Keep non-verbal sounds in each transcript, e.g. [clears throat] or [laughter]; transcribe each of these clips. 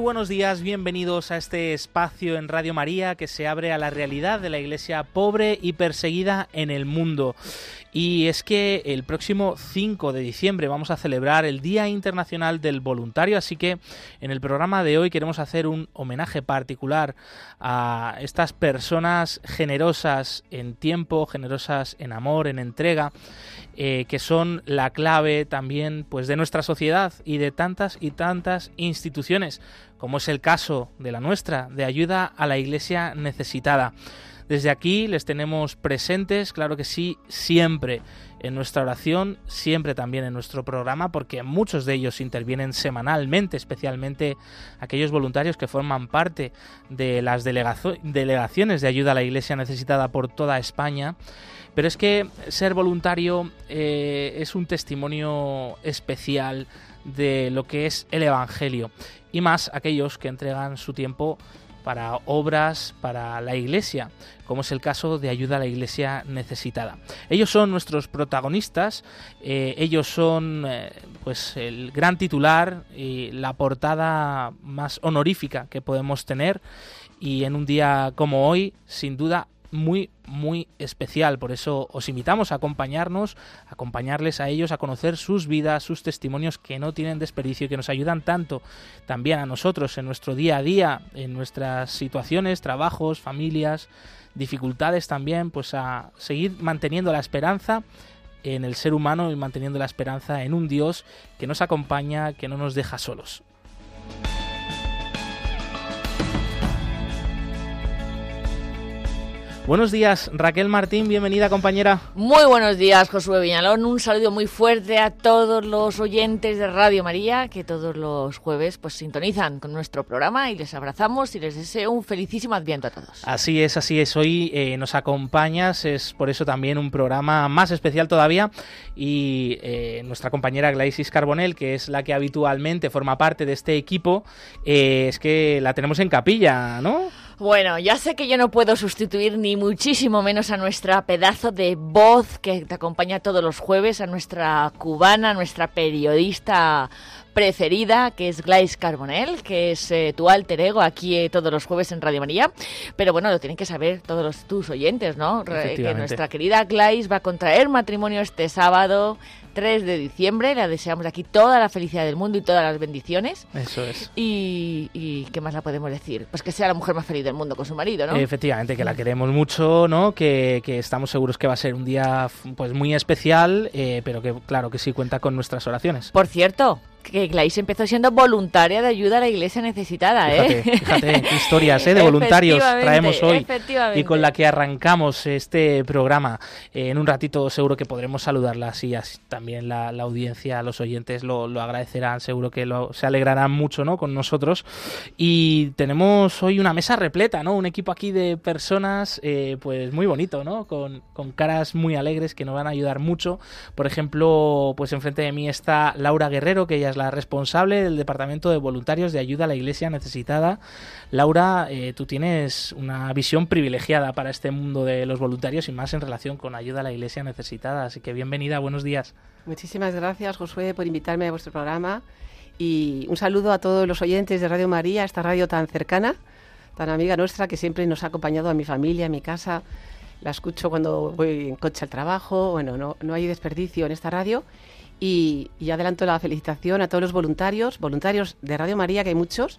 Buenos días, bienvenidos a este espacio en Radio María que se abre a la realidad de la iglesia pobre y perseguida en el mundo. Y es que el próximo 5 de diciembre vamos a celebrar el Día Internacional del Voluntario, así que en el programa de hoy queremos hacer un homenaje particular a estas personas generosas en tiempo, generosas en amor, en entrega, eh, que son la clave también pues de nuestra sociedad y de tantas y tantas instituciones, como es el caso de la nuestra, de ayuda a la iglesia necesitada. Desde aquí les tenemos presentes, claro que sí, siempre en nuestra oración, siempre también en nuestro programa, porque muchos de ellos intervienen semanalmente, especialmente aquellos voluntarios que forman parte de las delegaciones de ayuda a la Iglesia necesitada por toda España. Pero es que ser voluntario eh, es un testimonio especial de lo que es el Evangelio, y más aquellos que entregan su tiempo para obras para la Iglesia, como es el caso de ayuda a la Iglesia necesitada. Ellos son nuestros protagonistas, eh, ellos son eh, pues el gran titular y la portada más honorífica que podemos tener y en un día como hoy, sin duda, muy, muy especial. Por eso os invitamos a acompañarnos, a acompañarles a ellos, a conocer sus vidas, sus testimonios que no tienen desperdicio y que nos ayudan tanto también a nosotros en nuestro día a día, en nuestras situaciones, trabajos, familias, dificultades también, pues a seguir manteniendo la esperanza en el ser humano y manteniendo la esperanza en un Dios que nos acompaña, que no nos deja solos. Buenos días, Raquel Martín, bienvenida compañera. Muy buenos días, Josué Viñalón. Un saludo muy fuerte a todos los oyentes de Radio María que todos los jueves pues sintonizan con nuestro programa y les abrazamos y les deseo un felicísimo adviento a todos. Así es, así es. Hoy eh, nos acompañas, es por eso también un programa más especial todavía y eh, nuestra compañera Glaisis Carbonel, que es la que habitualmente forma parte de este equipo, eh, es que la tenemos en capilla, ¿no? Bueno, ya sé que yo no puedo sustituir ni muchísimo menos a nuestra pedazo de voz que te acompaña todos los jueves, a nuestra cubana, nuestra periodista preferida, que es Glais Carbonell, que es eh, tu alter ego aquí eh, todos los jueves en Radio María. Pero bueno, lo tienen que saber todos los, tus oyentes, ¿no? Que nuestra querida Glais va a contraer matrimonio este sábado 3 de diciembre. Le deseamos aquí toda la felicidad del mundo y todas las bendiciones. Eso es. Y, ¿qué más la podemos decir? Pues que sea la mujer más feliz del mundo con su marido, ¿no? Efectivamente, que la queremos mucho, ¿no? Que, estamos seguros que va a ser un día pues muy especial, eh, pero que claro que sí cuenta con nuestras oraciones. Por cierto, que Glais empezó siendo voluntaria de ayuda a la iglesia necesitada, ¿eh? Fíjate, qué historias ¿eh? de voluntarios traemos hoy y con la que arrancamos este programa. en un ratito seguro que podremos saludarlas y así también la, audiencia, los oyentes lo, agradecerán, seguro que se alegrarán mucho ¿no? con nosotros. Y tenemos hoy una mesa repleta, ¿no? Un equipo aquí de personas eh, pues muy bonito, ¿no? Con, con caras muy alegres que nos van a ayudar mucho. Por ejemplo, pues enfrente de mí está Laura Guerrero, que ella es la responsable del Departamento de Voluntarios de Ayuda a la Iglesia Necesitada. Laura, eh, tú tienes una visión privilegiada para este mundo de los voluntarios y más en relación con ayuda a la Iglesia Necesitada. Así que bienvenida, buenos días. Muchísimas gracias, Josué, por invitarme a vuestro programa. Y un saludo a todos los oyentes de Radio María, esta radio tan cercana, tan amiga nuestra, que siempre nos ha acompañado a mi familia, a mi casa. La escucho cuando voy en coche al trabajo. Bueno, no, no hay desperdicio en esta radio. Y, y adelanto la felicitación a todos los voluntarios, voluntarios de Radio María, que hay muchos,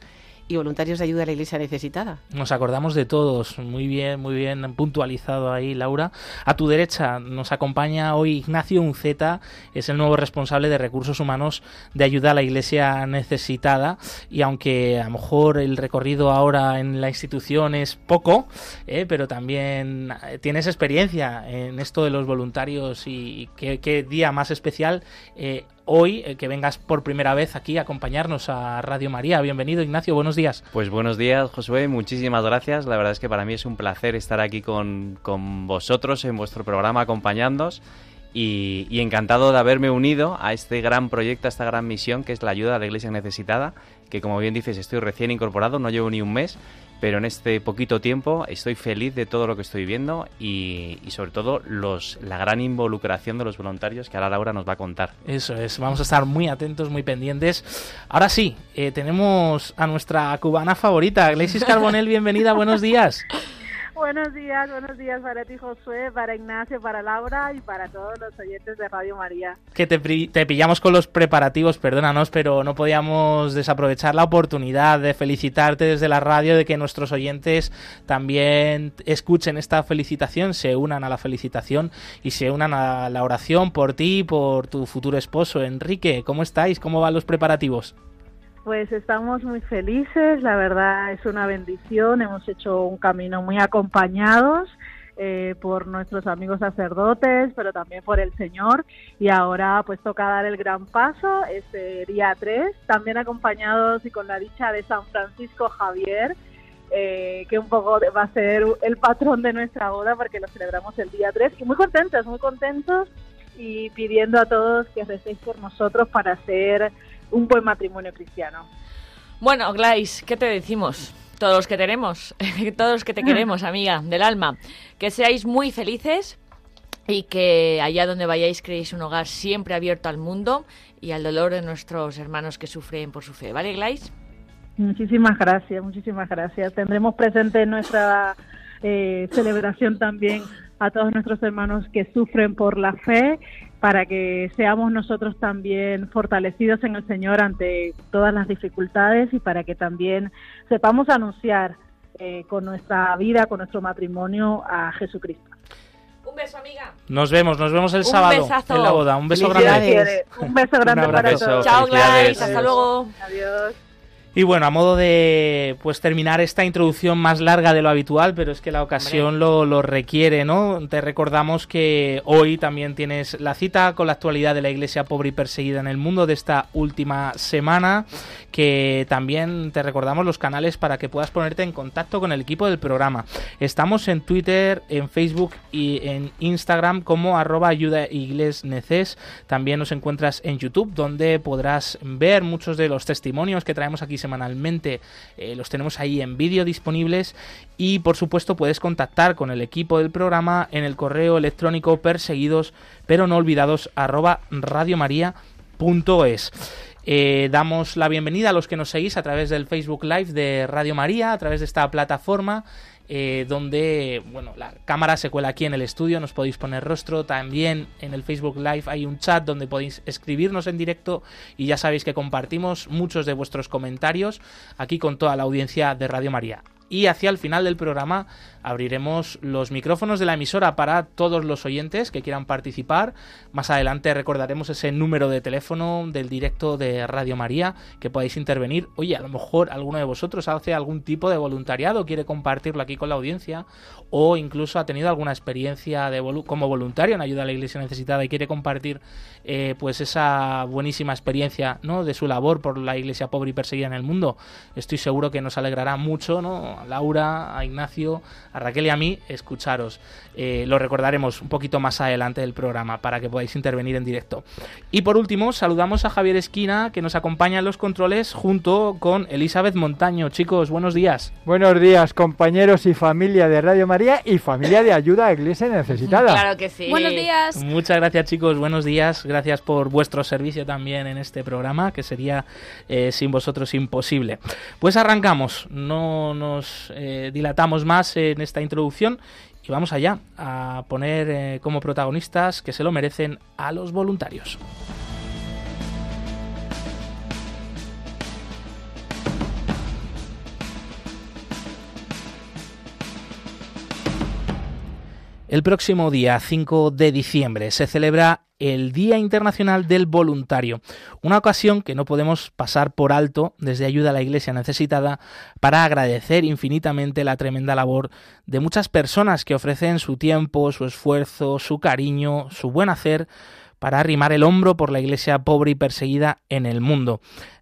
y voluntarios de ayuda a la iglesia necesitada. Nos acordamos de todos, muy bien, muy bien puntualizado ahí, Laura. A tu derecha nos acompaña hoy Ignacio Unceta, es el nuevo responsable de recursos humanos de ayuda a la iglesia necesitada. Y aunque a lo mejor el recorrido ahora en la institución es poco, eh, pero también tienes experiencia en esto de los voluntarios y qué, día más especial. Eh, hoy eh, que vengas por primera vez aquí a acompañarnos a Radio María. Bienvenido, Ignacio, buenos días. Pues buenos días, Josué, muchísimas gracias. La verdad es que para mí es un placer estar aquí con, con vosotros en vuestro programa acompañándoos. Y, y, encantado de haberme unido a este gran proyecto, a esta gran misión que es la ayuda a la iglesia necesitada, que como bien dices estoy recién incorporado, no llevo ni un mes, pero en este poquito tiempo estoy feliz de todo lo que estoy viendo y, y, sobre todo los, la gran involucración de los voluntarios que ahora Laura nos va a contar. Eso es, vamos a estar muy atentos, muy pendientes. Ahora sí, eh, tenemos a nuestra cubana favorita, Gleisis Carbonell, bienvenida, buenos días. [laughs] Buenos días, buenos días para ti Josué, para Ignacio, para Laura y para todos los oyentes de Radio María. Que te, te, pillamos con los preparativos, perdónanos, pero no podíamos desaprovechar la oportunidad de felicitarte desde la radio, de que nuestros oyentes también escuchen esta felicitación, se unan a la felicitación y se unan a la oración por ti y por tu futuro esposo. Enrique, ¿cómo estáis? ¿Cómo van los preparativos? Pues estamos muy felices, la verdad es una bendición, hemos hecho un camino muy acompañados eh, por nuestros amigos sacerdotes, pero también por el Señor y ahora pues toca dar el gran paso este día 3, también acompañados y con la dicha de San Francisco Javier, eh, que un poco va a ser el patrón de nuestra boda porque lo celebramos el día 3 y muy contentos, muy contentos y pidiendo a todos que recéis por nosotros para hacer un buen matrimonio cristiano. Bueno, Glais, ¿qué te decimos? Todos los que tenemos, [laughs] todos los que te queremos, amiga del alma, que seáis muy felices y que allá donde vayáis creéis un hogar siempre abierto al mundo y al dolor de nuestros hermanos que sufren por su fe. ¿Vale, Glais? Muchísimas gracias, muchísimas gracias. Tendremos presente en nuestra eh, celebración también a todos nuestros hermanos que sufren por la fe para que seamos nosotros también fortalecidos en el Señor ante todas las dificultades y para que también sepamos anunciar eh, con nuestra vida, con nuestro matrimonio a Jesucristo. Un beso, amiga. Nos vemos, nos vemos el Un sábado besazo. en la boda. Un beso grande. Un beso grande Un para todos. Chao. Glais. Hasta luego. Adiós. Y bueno, a modo de pues terminar esta introducción más larga de lo habitual, pero es que la ocasión lo, lo requiere, ¿no? Te recordamos que hoy también tienes la cita con la actualidad de la iglesia pobre y perseguida en el mundo de esta última semana, que también te recordamos los canales para que puedas ponerte en contacto con el equipo del programa. Estamos en Twitter, en Facebook y en Instagram como arroba ayuda neces. También nos encuentras en YouTube, donde podrás ver muchos de los testimonios que traemos aquí semanalmente. Eh, los tenemos ahí en vídeo disponibles y por supuesto puedes contactar con el equipo del programa en el correo electrónico perseguidos pero no olvidados arroba radiomaria.es. Eh, damos la bienvenida a los que nos seguís a través del Facebook Live de Radio María, a través de esta plataforma eh, donde bueno, la cámara se cuela aquí en el estudio, nos podéis poner rostro, también en el Facebook Live hay un chat donde podéis escribirnos en directo y ya sabéis que compartimos muchos de vuestros comentarios aquí con toda la audiencia de Radio María. Y hacia el final del programa abriremos los micrófonos de la emisora para todos los oyentes que quieran participar. Más adelante recordaremos ese número de teléfono del directo de Radio María que podáis intervenir. Oye, a lo mejor alguno de vosotros hace algún tipo de voluntariado, quiere compartirlo aquí con la audiencia o incluso ha tenido alguna experiencia de volu como voluntario en ayuda a la iglesia necesitada y quiere compartir eh, pues esa buenísima experiencia ¿no? de su labor por la iglesia pobre y perseguida en el mundo. Estoy seguro que nos alegrará mucho ¿no? a Laura, a Ignacio, a Raquel y a mí escucharos. Eh, lo recordaremos un poquito más adelante del programa para que podáis intervenir en directo. Y por último, saludamos a Javier Esquina que nos acompaña en los controles junto con Elizabeth Montaño. Chicos, buenos días. Buenos días, compañeros y familia de Radio María y familia de ayuda a Iglesia Necesitada. [laughs] Claro que sí. Buenos días. Muchas gracias chicos, buenos días. Gracias por vuestro servicio también en este programa, que sería eh, sin vosotros imposible. Pues arrancamos, no nos eh, dilatamos más en esta introducción y vamos allá a poner eh, como protagonistas que se lo merecen a los voluntarios. El próximo día 5 de diciembre se celebra el Día Internacional del Voluntario, una ocasión que no podemos pasar por alto desde Ayuda a la Iglesia Necesitada para agradecer infinitamente la tremenda labor de muchas personas que ofrecen su tiempo, su esfuerzo, su cariño, su buen hacer para arrimar el hombro por la iglesia pobre y perseguida en el mundo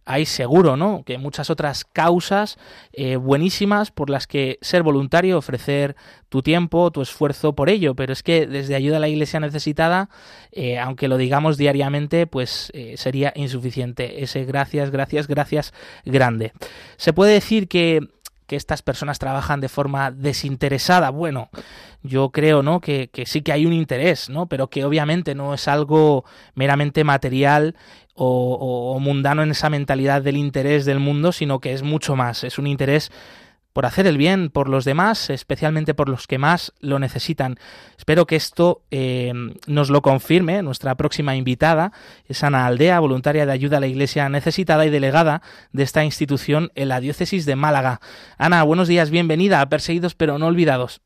hay seguro, ¿no? Que muchas otras causas eh, buenísimas por las que ser voluntario, ofrecer tu tiempo, tu esfuerzo por ello, pero es que desde ayuda a la iglesia necesitada, eh, aunque lo digamos diariamente, pues eh, sería insuficiente. Ese gracias, gracias, gracias grande. Se puede decir que que estas personas trabajan de forma desinteresada. Bueno, yo creo, ¿no? Que, que, sí que hay un interés, ¿no? Pero que obviamente no es algo meramente material o, mundano en esa mentalidad del interés del mundo, sino que es mucho más. Es un interés por hacer el bien por los demás, especialmente por los que más lo necesitan. Espero que esto eh, nos lo confirme nuestra próxima invitada, es Ana Aldea, voluntaria de ayuda a la Iglesia necesitada y delegada de esta institución en la diócesis de Málaga. Ana, buenos días, bienvenida a Perseguidos pero no olvidados.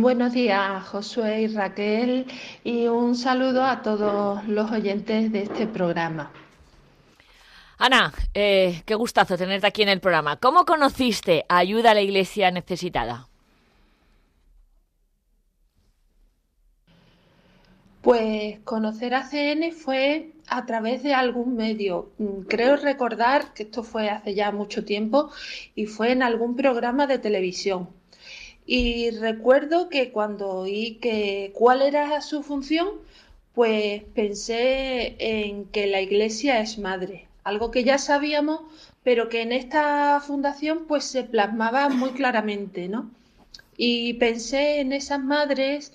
Buenos días, Josué y Raquel, y un saludo a todos los oyentes de este programa. Ana, eh, qué gustazo tenerte aquí en el programa. ¿Cómo conociste a Ayuda a la Iglesia Necesitada? Pues conocer a CN fue a través de algún medio. Mm, creo recordar que esto fue hace ya mucho tiempo y fue en algún programa de televisión. Y recuerdo que cuando oí que cuál era su función, pues pensé en que la iglesia es madre algo que ya sabíamos, pero que en esta fundación pues se plasmaba muy claramente, ¿no? Y pensé en esas madres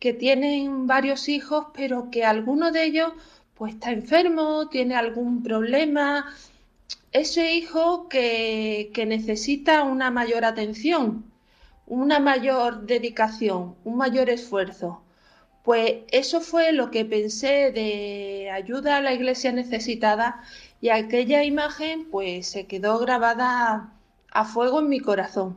que tienen varios hijos, pero que alguno de ellos pues está enfermo, tiene algún problema, ese hijo que, que necesita una mayor atención, una mayor dedicación, un mayor esfuerzo. Pues eso fue lo que pensé de ayuda a la iglesia necesitada y aquella imagen pues se quedó grabada a fuego en mi corazón.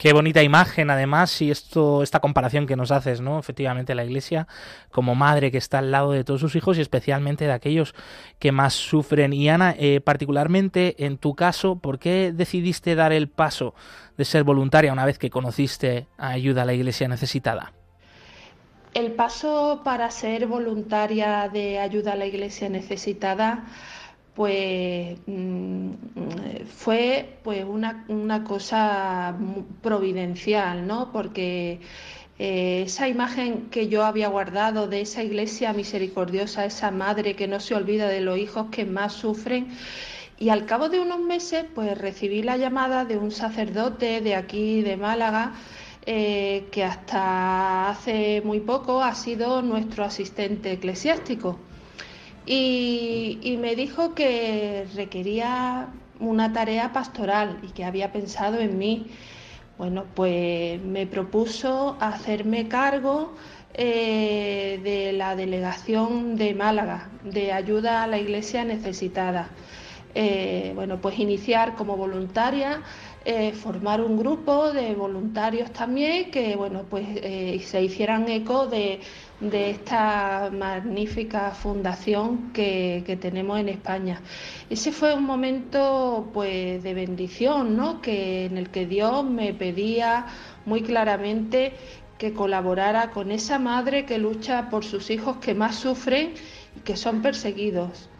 Qué bonita imagen, además, y esto, esta comparación que nos haces, ¿no? Efectivamente, la Iglesia como madre que está al lado de todos sus hijos y especialmente de aquellos que más sufren. Y Ana, eh, particularmente en tu caso, ¿por qué decidiste dar el paso de ser voluntaria una vez que conociste a ayuda a la Iglesia necesitada? El paso para ser voluntaria de ayuda a la Iglesia necesitada pues mm, fue pues una, una, cosa providencial, ¿no? Porque eh, esa imagen que yo había guardado de esa iglesia misericordiosa, esa madre que no se olvida de los hijos que más sufren, y al cabo de unos meses, pues recibí la llamada de un sacerdote de aquí, de Málaga, eh, que hasta hace muy poco ha sido nuestro asistente eclesiástico y, me dijo que requería una tarea pastoral y que había pensado en mí. Bueno, pues me propuso hacerme cargo eh, de la delegación de Málaga, de ayuda a la iglesia necesitada. Eh, bueno, pues iniciar como voluntaria, eh, formar un grupo de voluntarios también que, bueno, pues se hicieran eco de de esta magnífica fundación que, tenemos en España. Ese fue un momento pues de bendición, ¿no? Que en el que Dios me pedía muy claramente que colaborara con esa madre que lucha por sus hijos que más sufren y que son perseguidos.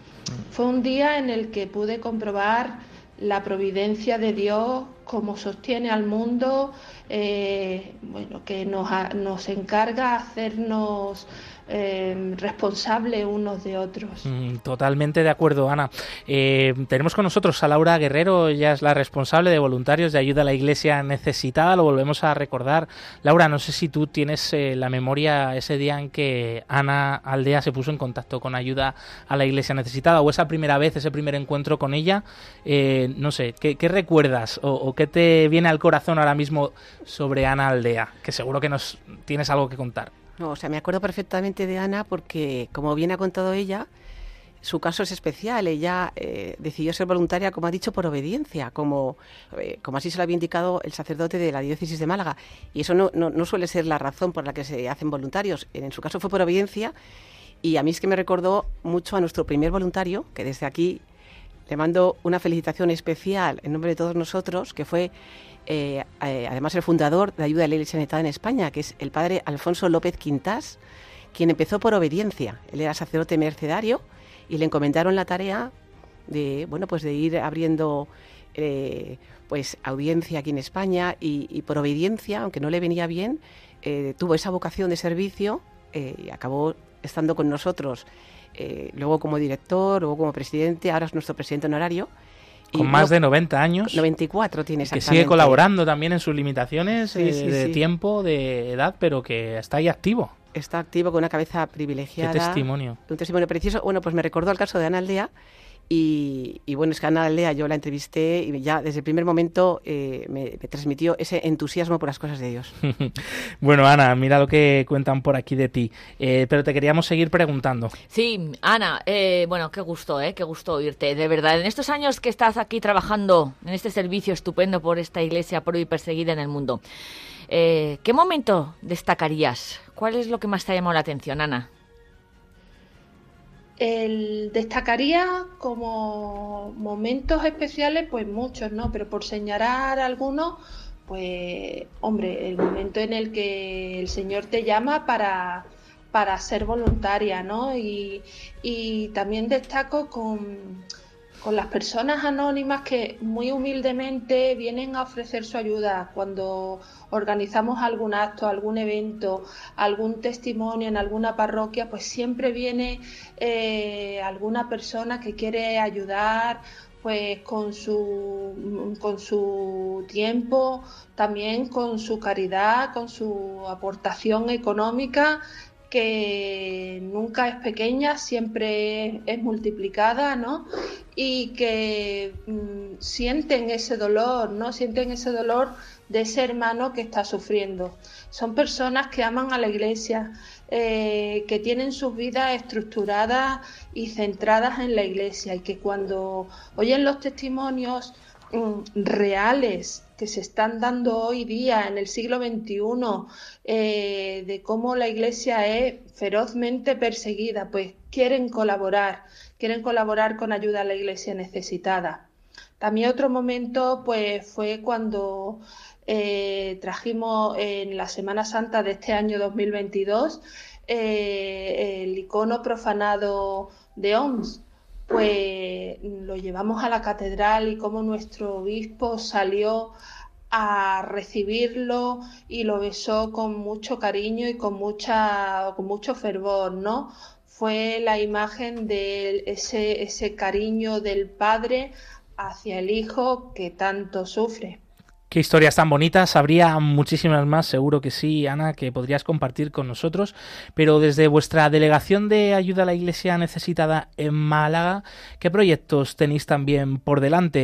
Fue un día en el que pude comprobar la providencia de Dios, cómo sostiene al mundo, eh, bueno, que nos, nos encarga hacernos eh, responsables unos de otros. Mm, totalmente de acuerdo, Ana. Eh, tenemos con nosotros a Laura Guerrero, ella es la responsable de voluntarios de ayuda a la iglesia necesitada, lo volvemos a recordar. Laura, no sé si tú tienes eh, la memoria ese día en que Ana Aldea se puso en contacto con ayuda a la iglesia necesitada, o esa primera vez, ese primer encuentro con ella, no sé, ¿qué, recuerdas o, qué te viene al corazón ahora mismo sobre Ana Aldea? Que seguro que nos tienes algo que contar. No, o sea, me acuerdo perfectamente de Ana porque, como bien ha contado ella, su caso es especial. Ella eh, decidió ser voluntaria, como ha dicho, por obediencia, como, eh, como así se lo había indicado el sacerdote de la diócesis de Málaga. Y eso no, no, suele ser la razón por la que se hacen voluntarios. En su caso fue por obediencia. Y a mí es que me recordó mucho a nuestro primer voluntario, que desde aquí le mando una felicitación especial en nombre de todos nosotros, que fue eh, eh, además el fundador de Ayuda a la Iglesia Necesitada en España, que es el padre Alfonso López Quintás, quien empezó por obediencia. Él era sacerdote mercedario y le encomendaron la tarea de, bueno, pues de ir abriendo eh, pues audiencia aquí en España y, por obediencia, aunque no le venía bien, eh, tuvo esa vocación de servicio y acabó estando con nosotros, luego como director, luego como presidente, ahora es nuestro presidente honorario. Con más de 90 años. 94 tiene. Que sigue colaborando también en sus limitaciones de tiempo, de edad, pero que está ahí activo. Está activo con una cabeza privilegiada. Qué testimonio. Un testimonio precioso. Bueno, pues me recordó el caso de Ana Aldea, y, bueno, es que Ana Aldea yo la entrevisté y ya desde el primer momento eh, me, transmitió ese entusiasmo por las cosas de Dios. [laughs] bueno, Ana, mira lo que cuentan por aquí de ti. Eh, pero te queríamos seguir preguntando. Sí, Ana, eh, bueno, qué gusto, ¿eh? Qué gusto oírte. De verdad, en estos años que estás aquí trabajando en este servicio estupendo por esta iglesia por y perseguida en el mundo, ¿qué momento destacarías? ¿Cuál es lo que más te ha llamado la atención, Ana? El, destacaría como momentos especiales, pues muchos, ¿no? Pero por señalar algunos, pues, hombre, el momento en el que el Señor te llama para, para ser voluntaria, ¿no? Y, y también destaco con con las personas anónimas que muy humildemente vienen a ofrecer su ayuda. Cuando organizamos algún acto, algún evento, algún testimonio en alguna parroquia, pues siempre viene eh, alguna persona que quiere ayudar pues con su, con su tiempo, también con su caridad, con su aportación económica que nunca es pequeña, siempre es, multiplicada, ¿no? Y que mm, sienten ese dolor, ¿no? Sienten ese dolor de ese hermano que está sufriendo. Son personas que aman a la iglesia, eh, que tienen sus vidas estructuradas y centradas en la iglesia y que cuando oyen los testimonios mm, reales que se están dando hoy día en el siglo XXI eh, de cómo la Iglesia es ferozmente perseguida, pues quieren colaborar, quieren colaborar con ayuda a la Iglesia necesitada. También otro momento pues fue cuando eh, trajimos en la Semana Santa de este año 2022 eh, el icono profanado de OMS pues lo llevamos a la catedral y como nuestro obispo salió a recibirlo y lo besó con mucho cariño y con mucha con mucho fervor, ¿no? Fue la imagen de ese, ese cariño del padre hacia el hijo que tanto sufre. Qué historias tan bonitas, habría muchísimas más, seguro que sí, Ana, que podrías compartir con nosotros, pero desde vuestra delegación de ayuda a la Iglesia necesitada en Málaga, ¿qué proyectos tenéis también por delante?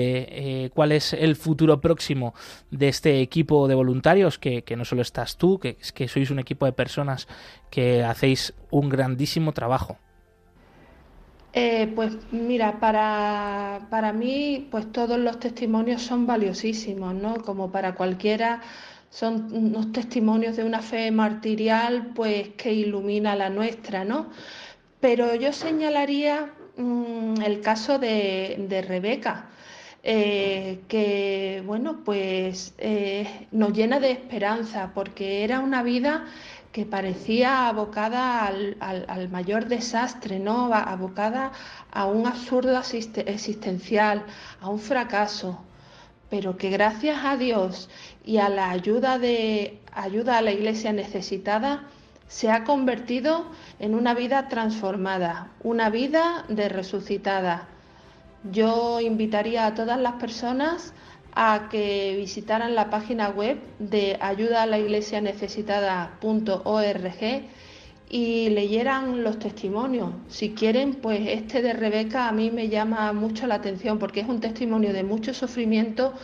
Eh, ¿Cuál es el futuro próximo de este equipo de voluntarios? Que, no solo estás tú, que, que sois un equipo de personas que hacéis un grandísimo trabajo. Eh, pues mira, para, para mí, pues todos los testimonios son valiosísimos, ¿no? Como para cualquiera, son unos testimonios de una fe martirial, pues que ilumina la nuestra, ¿no? Pero yo señalaría mm, el caso de, Rebeca. Eh, que bueno, pues eh, nos llena de esperanza porque era una vida que parecía abocada al, mayor desastre, ¿no? abocada a un absurdo existencial, a un fracaso, pero que gracias a Dios y a la ayuda de ayuda a la iglesia necesitada se ha convertido en una vida transformada, una vida de resucitada. Yo invitaría a todas las personas a que visitaran la página web de ayuda a la iglesia necesitada.org y leyeran los testimonios. Si quieren, pues este de Rebeca a mí me llama mucho la atención porque es un testimonio de mucho sufrimiento,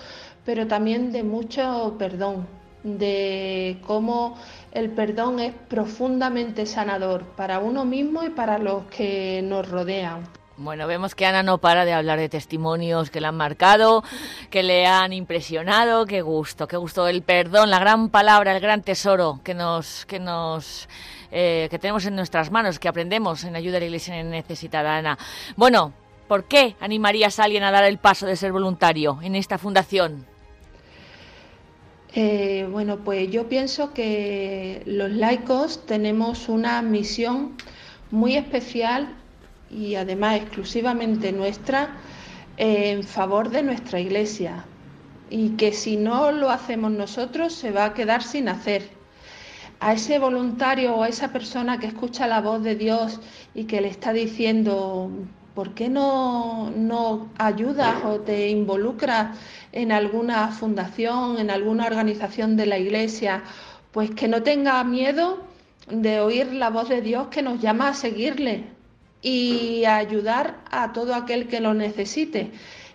pero también de mucho perdón, de cómo el perdón es profundamente sanador para uno mismo y para los que nos rodean. Bueno, vemos que Ana no para de hablar de testimonios que le han marcado, que le han impresionado. Qué gusto, qué gusto. El perdón, la gran palabra, el gran tesoro que nos, que nos, eh, que tenemos en nuestras manos, que aprendemos en ayuda a la Iglesia necesitada, Ana. Bueno, ¿por qué animarías a alguien a dar el paso de ser voluntario en esta fundación? Eh, bueno, pues yo pienso que los laicos tenemos una misión muy especial y además exclusivamente nuestra en favor de nuestra iglesia y que si no lo hacemos nosotros se va a quedar sin hacer. A ese voluntario o a esa persona que escucha la voz de Dios y que le está diciendo, ¿por qué no, no ayudas o te involucras en alguna fundación, en alguna organización de la iglesia? Pues que no tenga miedo de oír la voz de Dios que nos llama a seguirle, y ayudar a todo aquel que lo necesite.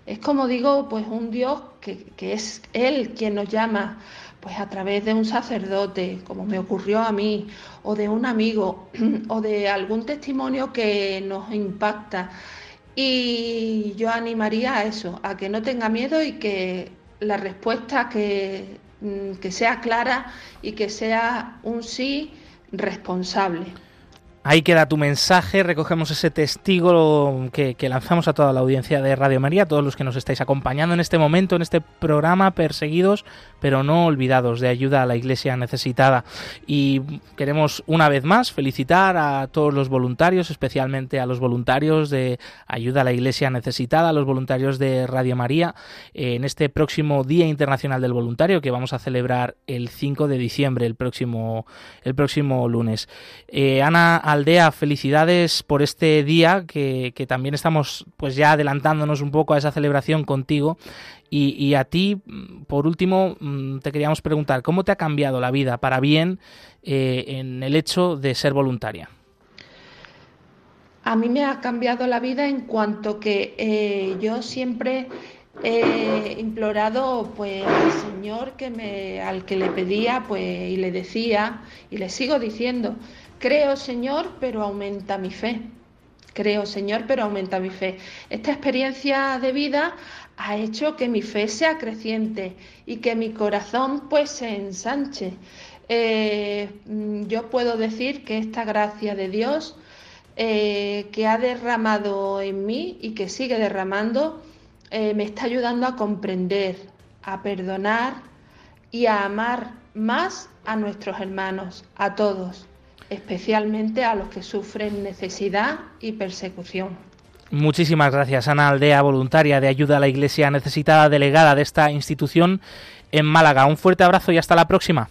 Es como digo, pues un Dios que, es Él quien nos llama, pues a través de un sacerdote, como me ocurrió a mí, o de un amigo, [clears throat] o de algún testimonio que nos impacta. Y yo animaría a eso, a que no tenga miedo y que la respuesta que, mm, que sea clara y que sea un sí responsable. Ahí queda tu mensaje, recogemos ese testigo que, lanzamos a toda la audiencia de Radio María, a todos los que nos estáis acompañando en este momento, en este programa, perseguidos, pero no olvidados, de ayuda a la iglesia necesitada. Y queremos una vez más felicitar a todos los voluntarios, especialmente a los voluntarios de ayuda a la iglesia necesitada, a los voluntarios de Radio María, en este próximo Día Internacional del Voluntario que vamos a celebrar el 5 de diciembre, el próximo, el próximo lunes. Eh, Ana, Aldea, felicidades por este día que, también estamos pues ya adelantándonos un poco a esa celebración contigo. Y, a ti, por último, mm, te queríamos preguntar, ¿cómo te ha cambiado la vida para bien eh, en el hecho de ser voluntaria? A mí me ha cambiado la vida en cuanto que eh, yo siempre he implorado pues al Señor que me, al que le pedía pues y le decía y le sigo diciendo Creo, Señor, pero aumenta mi fe. Creo, Señor, pero aumenta mi fe. Esta experiencia de vida ha hecho que mi fe sea creciente y que mi corazón pues se ensanche. Eh, yo puedo decir que esta gracia de Dios eh, que ha derramado en mí y que sigue derramando eh, me está ayudando a comprender, a perdonar y a amar más a nuestros hermanos, a todos especialmente a los que sufren necesidad y persecución. Muchísimas gracias, Ana Aldea, voluntaria de ayuda a la Iglesia necesitada, delegada de esta institución en Málaga. Un fuerte abrazo y hasta la próxima.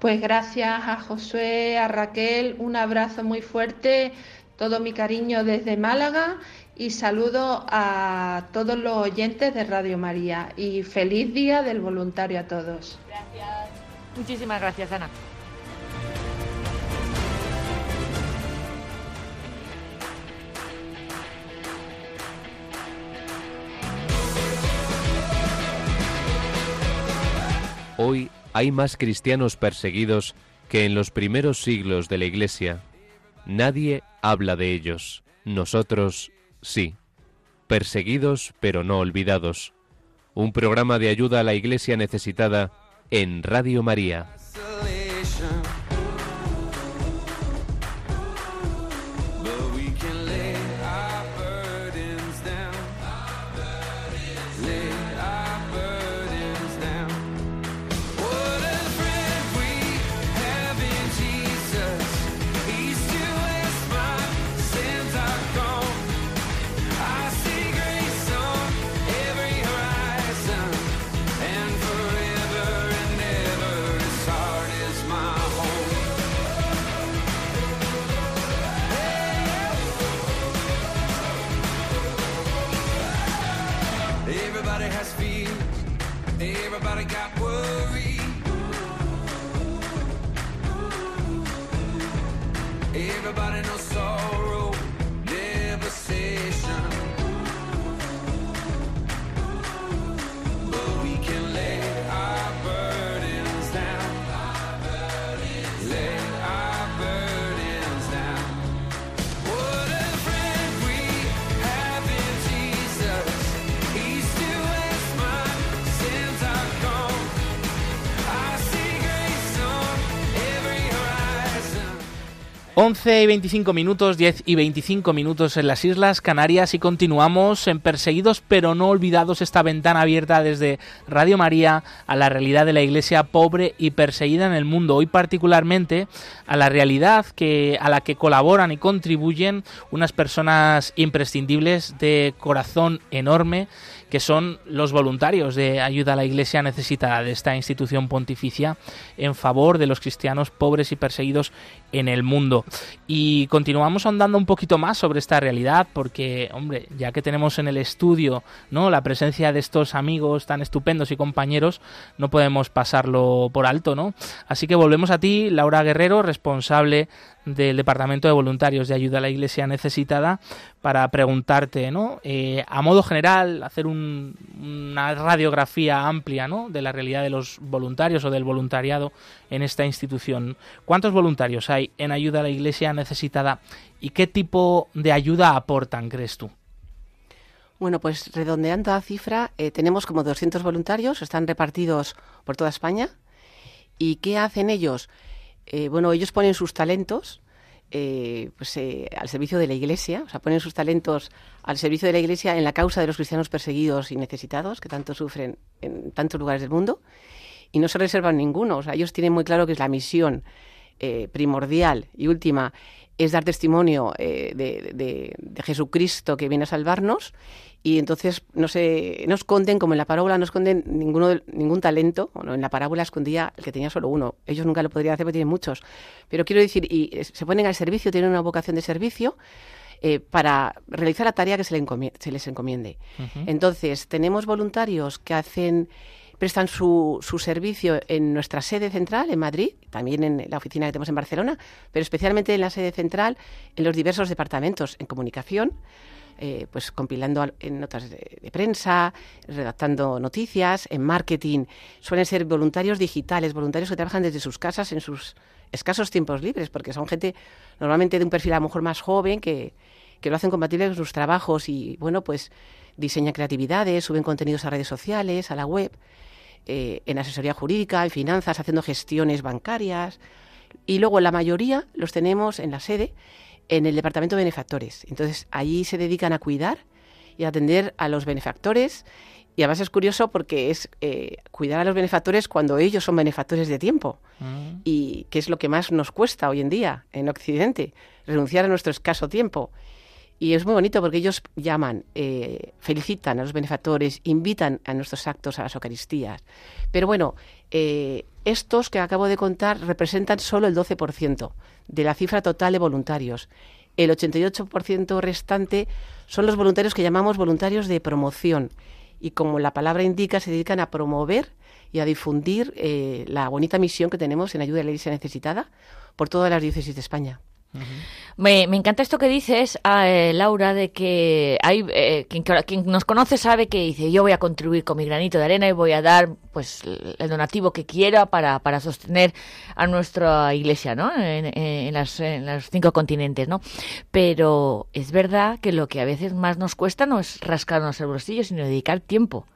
Pues gracias a Josué, a Raquel, un abrazo muy fuerte, todo mi cariño desde Málaga y saludo a todos los oyentes de Radio María y feliz día del voluntario a todos. Gracias. Muchísimas gracias, Ana. Hoy hay más cristianos perseguidos que en los primeros siglos de la Iglesia. Nadie habla de ellos. Nosotros sí. Perseguidos pero no olvidados. Un programa de ayuda a la Iglesia necesitada en Radio María. 11 y 25 minutos, 10 y 25 minutos en las Islas Canarias y continuamos en Perseguidos pero no olvidados esta ventana abierta desde Radio María a la realidad de la iglesia pobre y perseguida en el mundo. Hoy particularmente a la realidad que, a la que colaboran y contribuyen unas personas imprescindibles de corazón enorme que son los voluntarios de ayuda a la Iglesia necesitada de esta institución pontificia en favor de los cristianos pobres y perseguidos en el mundo. Y continuamos andando un poquito más sobre esta realidad porque, hombre, ya que tenemos en el estudio, ¿no? la presencia de estos amigos tan estupendos y compañeros, no podemos pasarlo por alto, ¿no? Así que volvemos a ti, Laura Guerrero, responsable del Departamento de Voluntarios de Ayuda a la Iglesia Necesitada para preguntarte, ¿no? Eh, a modo general, hacer una radiografía amplia, ¿no? De la realidad de los voluntarios o del voluntariado en esta institución. ¿Cuántos voluntarios hay en Ayuda a la Iglesia Necesitada y qué tipo de ayuda aportan, crees tú? Bueno, pues redondeando la cifra, eh, tenemos como 200 voluntarios, están repartidos por toda España. ¿Y qué hacen ellos? Eh, bueno, ellos ponen sus talentos eh, pues, al servicio de la Iglesia, o sea, ponen sus talentos al servicio de la Iglesia en la causa de los cristianos perseguidos y necesitados, que tanto sufren en tantos lugares del mundo, y no se reservan ninguno. O sea, ellos tienen muy claro que es la misión primordial y última es dar testimonio de, Jesucristo que viene a salvarnos y entonces no se no esconden como en la parábola no esconden ninguno ningún talento bueno, en la parábola escondía el que tenía solo uno ellos nunca lo podrían hacer porque tienen muchos pero quiero decir y se ponen al servicio tienen una vocación de servicio eh, para realizar la tarea que se, les encomiende. Entonces, tenemos voluntarios que hacen prestan su, su, servicio en nuestra sede central, en Madrid, también en la oficina que tenemos en Barcelona, pero especialmente en la sede central, en los diversos departamentos, en comunicación, eh, pues compilando en notas de, prensa, redactando noticias, en marketing. Suelen ser voluntarios digitales, voluntarios que trabajan desde sus casas en sus escasos tiempos libres, porque son gente normalmente de un perfil a lo mejor más joven que, que lo hacen compatible con sus trabajos y, bueno, pues diseñan creatividades, suben contenidos a redes sociales, a la web, eh, en asesoría jurídica, en finanzas, haciendo gestiones bancarias. Y luego la mayoría los tenemos en la sede en el departamento de benefactores. Entonces, allí se dedican a cuidar y a atender a los benefactores. Y además es curioso porque es eh, cuidar a los benefactores cuando ellos son benefactores de tiempo. Mm. Y que es lo que más nos cuesta hoy en día en Occidente, renunciar a nuestro escaso tiempo. Y es muy bonito porque ellos llaman, eh, felicitan a los benefactores, invitan a nuestros actos a las Eucaristías. Pero bueno, eh, estos que acabo de contar representan solo el 12% de la cifra total de voluntarios. El 88% restante son los voluntarios que llamamos voluntarios de promoción y como la palabra indica, se dedican a promover y a difundir eh, la bonita misión que tenemos en ayuda a la Iglesia necesitada por todas las diócesis de España me, encanta esto que dices, ah, eh, Laura, de que hay eh, quien, nos conoce sabe que dice yo voy a contribuir con mi granito de arena y voy a dar pues el donativo que quiera para, para sostener a nuestra iglesia, ¿no? En, en, las, en los cinco continentes, ¿no? Pero es verdad que lo que a veces más nos cuesta no es rascarnos el bolsillo, sino dedicar tiempo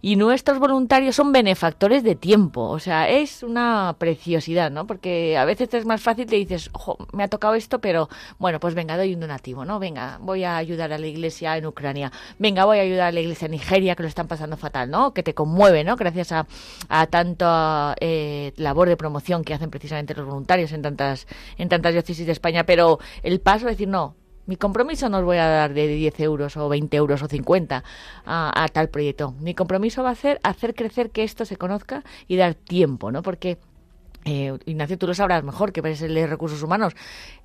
y nuestros voluntarios son benefactores de tiempo. O sea, es una preciosidad, ¿no? Porque a veces es más fácil, te dices, ojo, me ha tocado esto, pero bueno, pues venga, doy un donativo, ¿no? Venga, voy a ayudar a la iglesia en Ucrania. Venga, voy a ayudar a la iglesia en Nigeria, que lo están pasando fatal, ¿no? Que te conmueve, ¿no? Gracias a, a tanta eh, labor de promoción que hacen precisamente los voluntarios en tantas, en tantas diócesis de España. Pero el paso es decir, no, mi compromiso no os voy a dar de 10 euros o 20 euros o 50 a, a, tal proyecto. Mi compromiso va a ser hacer crecer que esto se conozca y dar tiempo, ¿no? Porque eh, Ignacio, tú lo sabrás mejor, que eres el de recursos humanos.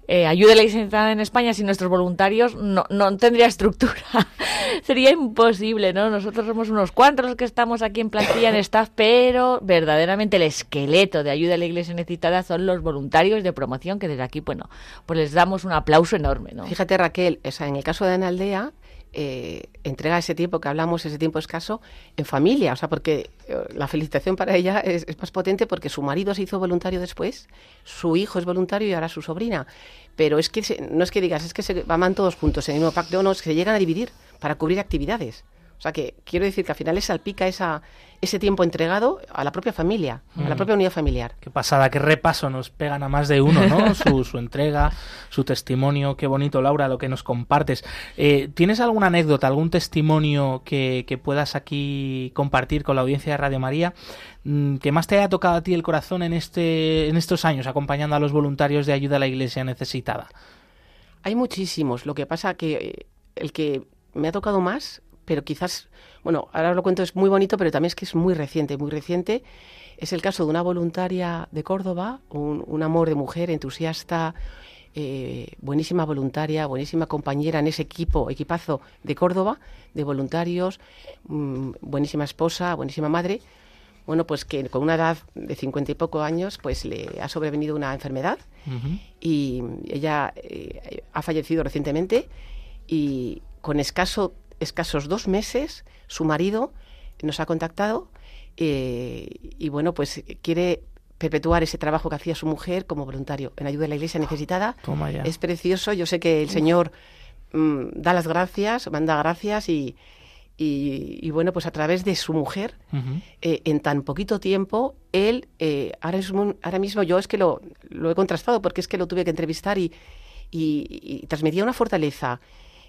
Eh, ayuda a la iglesia en España sin nuestros voluntarios no, no tendría estructura. [laughs] Sería imposible, ¿no? Nosotros somos unos cuantos los que estamos aquí en plantilla, en staff, pero verdaderamente el esqueleto de ayuda a la iglesia necesitada son los voluntarios de promoción que desde aquí, bueno, pues les damos un aplauso enorme, ¿no? Fíjate, Raquel, o en el caso de Analdea, eh, entrega ese tiempo que hablamos, ese tiempo escaso, en familia. O sea, porque eh, la felicitación para ella es, más potente porque su marido se hizo voluntario después, su hijo es voluntario y ahora su sobrina. Pero es que no es que digas, es que se van todos juntos en el mismo pacto, no, es que se llegan a dividir para cubrir actividades. O sea que quiero decir que al final le salpica esa, ese tiempo entregado a la propia familia, a la Mm. propia unidad familiar. Qué pasada, qué repaso nos pegan a más de uno, ¿no? [laughs] su, su entrega, su testimonio, qué bonito, Laura, lo que nos compartes. Eh, ¿Tienes alguna anécdota, algún testimonio que, que puedas aquí compartir con la audiencia de Radio María mm, que más te haya tocado a ti el corazón en, este, en estos años acompañando a los voluntarios de ayuda a la iglesia necesitada? Hay muchísimos, lo que pasa que eh, el que me ha tocado más, pero quizás, bueno, ahora os lo cuento, es muy bonito, pero también es que es muy reciente, muy reciente. Es el caso de una voluntaria de Córdoba, un, un amor de mujer entusiasta, eh, buenísima voluntaria, buenísima compañera en ese equipo, equipazo de Córdoba, de voluntarios, mm, buenísima esposa, buenísima madre. Bueno, pues que con una edad de cincuenta y poco años, pues le ha sobrevenido una enfermedad Ujú. y ella eh, ha fallecido recientemente y con escaso, escasos dos meses su marido nos ha contactado eh, y bueno, pues quiere perpetuar ese trabajo que hacía su mujer como voluntario en ayuda a la iglesia necesitada. Toma ya. Es precioso, yo sé que el Señor mm, da las gracias, manda gracias y, y, y bueno, pues a través de su mujer Ujú. eh, en tan poquito tiempo, él, eh, ahora, mismo, ahora mismo yo es que lo, lo he contrastado porque es que lo tuve que entrevistar y, y- y transmitía una fortaleza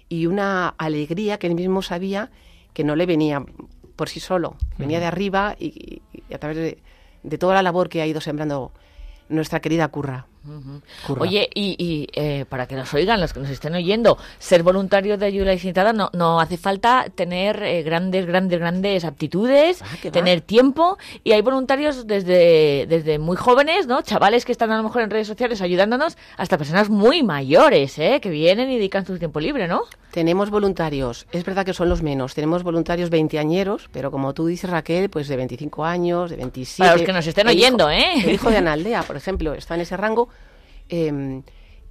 y una alegría que él mismo sabía que no le venía por sí solo, venía de arriba y, y a través de, de toda la labor que ha ido sembrando nuestra querida Curra. Oye, y, y, eh, para que nos oigan, los que nos estén oyendo, ser voluntario de ayuda necesitada no, no hace falta tener eh, grandes, grandes, grandes aptitudes, Ah, tener tiempo. Y hay voluntarios desde, desde muy jóvenes, ¿no? Chavales que están a lo mejor en redes sociales ayudándonos, hasta personas muy mayores, ¿eh? Que vienen y dedican su tiempo libre, ¿no? Tenemos voluntarios, es verdad que son los menos, tenemos voluntarios veinteañeros, pero como tú dices Raquel, pues de 25 años, de 27. Para los que nos estén hijo- oyendo, ¿eh? El hijo de Analdea, por ejemplo, está en ese rango. Eh,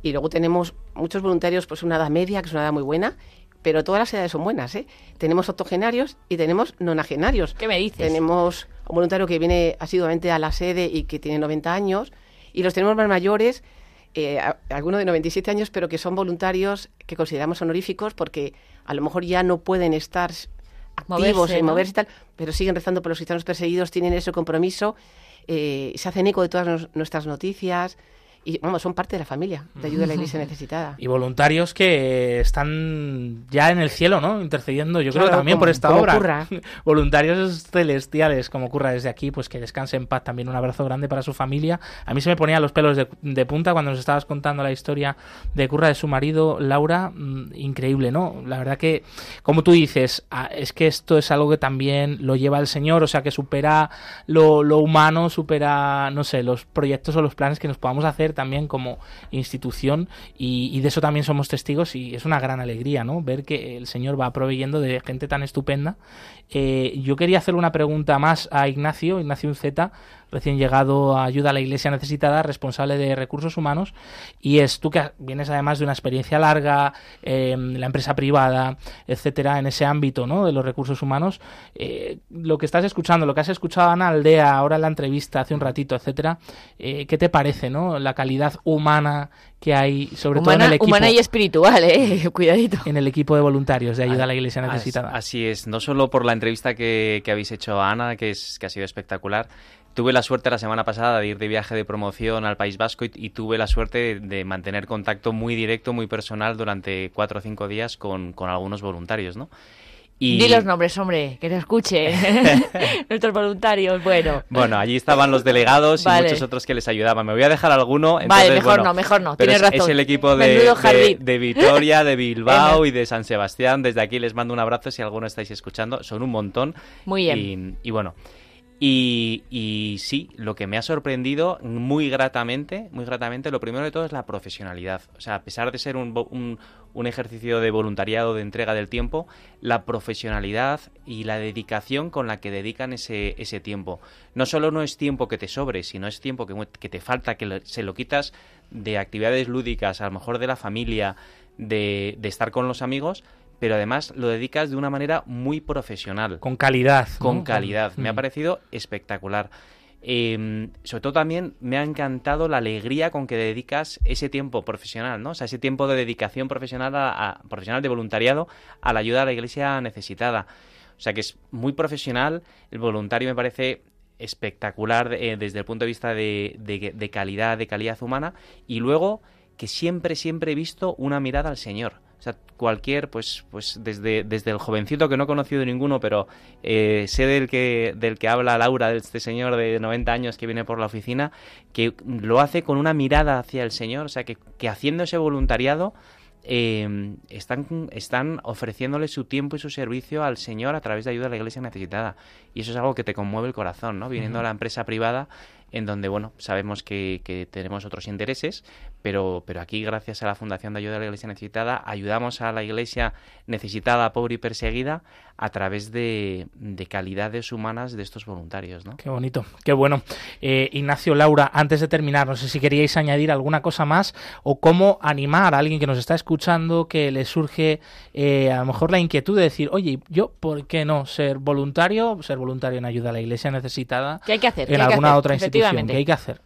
y luego tenemos muchos voluntarios, pues una edad media, que es una edad muy buena, pero todas las edades son buenas, ¿eh? Tenemos octogenarios y tenemos nonagenarios. ¿Qué me dices? Tenemos un voluntario que viene asiduamente a la sede y que tiene 90 años, y los tenemos más mayores, eh, a- algunos de 97 años, pero que son voluntarios que consideramos honoríficos porque a lo mejor ya no pueden estar activos Moverse, en ¿no? moverse y tal, pero siguen rezando por los cristianos perseguidos, tienen ese compromiso, eh, se hacen eco de todas nos- nuestras noticias y, vamos, son parte de la familia de ayuda a la iglesia necesitada. Y voluntarios que están ya en el cielo, ¿no? Intercediendo, yo creo, Claro, también como- por esta obra. [laughs] Voluntarios celestiales, como ocurra desde aquí, pues que descanse en paz. También un abrazo grande para su familia. A mí se me ponían los pelos de, de punta cuando nos estabas contando la historia de Curra, de su marido, Laura. Mm, increíble, ¿no? La verdad que, como tú dices, es que esto es algo que también lo lleva el Señor, o sea, que supera lo, lo humano, supera, no sé, los proyectos o los planes que nos podamos hacer también como institución y, de eso también somos testigos y es una gran alegría, ¿no? Ver que el Señor va proveyendo de gente tan estupenda. Eh, yo quería hacer una pregunta más a Ignacio, Ignacio Unceta, recién llegado a Ayuda a la Iglesia Necesitada, responsable de recursos humanos, y es tú que vienes además de una experiencia larga eh, la empresa privada, etcétera, en ese ámbito ¿no? de los recursos humanos, eh, lo que estás escuchando, lo que has escuchado Ana Aldea ahora en la entrevista hace un ratito, etcétera, eh, ¿qué te parece, no? La calidad humana que hay, sobre todo en Humana, el equipo. humana y espiritual, ¿eh? [laughs] Cuidadito. En el equipo de voluntarios de ayuda a la Iglesia As- necesitada. Así es, no solo por la entrevista que, que habéis hecho a Ana, que, es, que ha sido espectacular. Tuve la suerte la semana pasada de ir de viaje de promoción al País Vasco y, y tuve la suerte de, de mantener contacto muy directo, muy personal durante cuatro o cinco días con, con algunos voluntarios, ¿no? Y, Di los nombres, hombre, que te escuche. [laughs] Nuestros voluntarios, bueno. Bueno, allí estaban los delegados y muchos otros que les ayudaban. Me voy a dejar alguno. Vale, mejor bueno, no, mejor no, tienes es, razón. es el equipo de, de, de Vitoria, de [laughs] Bilbao y de San Sebastián. Desde aquí les mando un abrazo si alguno estáis escuchando. Son un montón. Muy bien. Y, y bueno. Y, sí, lo que me ha sorprendido muy gratamente, muy gratamente, lo primero de todo es la profesionalidad. O sea, a pesar de ser un, un, un ejercicio de voluntariado, de entrega del tiempo, la profesionalidad y la dedicación con la que dedican ese, tiempo. No solo no es tiempo que te sobre, sino es tiempo que, te falta, que se lo quitas de actividades lúdicas, a lo mejor de la familia, de estar con los amigos, pero además lo dedicas de una manera muy profesional Con calidad. ¿no? con calidad. Me ha Mm. parecido espectacular. Eh, sobre todo también me ha encantado la alegría con que dedicas ese tiempo profesional, ¿no? O sea, ese tiempo de dedicación profesional, a, a- profesional de voluntariado a la ayuda a la iglesia necesitada. O sea que es muy profesional, el voluntario me parece espectacular eh, desde el punto de vista de, de, calidad, de calidad humana, y luego que siempre, siempre he visto una mirada al Señor. O sea, cualquier, pues, pues desde, desde el jovencito que no he conocido ninguno, pero eh, sé del que, del que habla Laura, de este señor de 90 años que viene por la oficina, que lo hace con una mirada hacia el Señor, o sea, que, que haciendo ese voluntariado eh, están, están ofreciéndole su tiempo y su servicio al Señor a través de ayuda a la iglesia necesitada. Y eso es algo que te conmueve el corazón, ¿no? Viniendo a la empresa privada, en donde, bueno, sabemos que, que, tenemos otros intereses, pero, pero aquí, gracias a la Fundación de Ayuda a la Iglesia Necesitada, ayudamos a la Iglesia necesitada, pobre y perseguida a través de, de calidades humanas de estos voluntarios. ¿no? Qué bonito, qué bueno. Eh, Ignacio, Laura, antes de terminar, no sé si queríais añadir alguna cosa más o cómo animar a alguien que nos está escuchando, que le surge eh, a lo mejor la inquietud de decir, oye, yo, ¿por qué no ser voluntario? Ser voluntario en ayuda a la Iglesia necesitada. ¿Qué hay que hacer? En alguna otra institución. ¿Qué hay que hacer?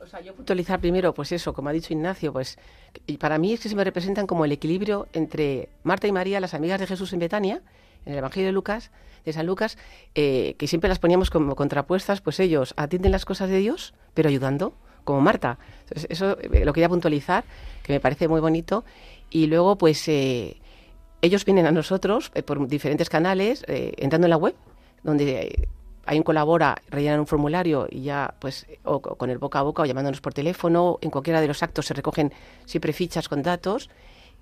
O sea, yo puntualizar primero, pues eso, como ha dicho Ignacio, pues y para mí es que se me representan como el equilibrio entre Marta y María, las amigas de Jesús en Betania, en el Evangelio de Lucas, de San Lucas, eh, que siempre las poníamos como contrapuestas, pues ellos atienden las cosas de Dios, pero ayudando, como Marta. Entonces, eso eh, lo quería puntualizar, que me parece muy bonito. Y luego, pues eh, ellos vienen a nosotros por diferentes canales, entrando en la web, donde un colabora, rellenan un formulario y ya, pues, o, con el boca a boca o llamándonos por teléfono, en cualquiera de los actos se recogen siempre fichas con datos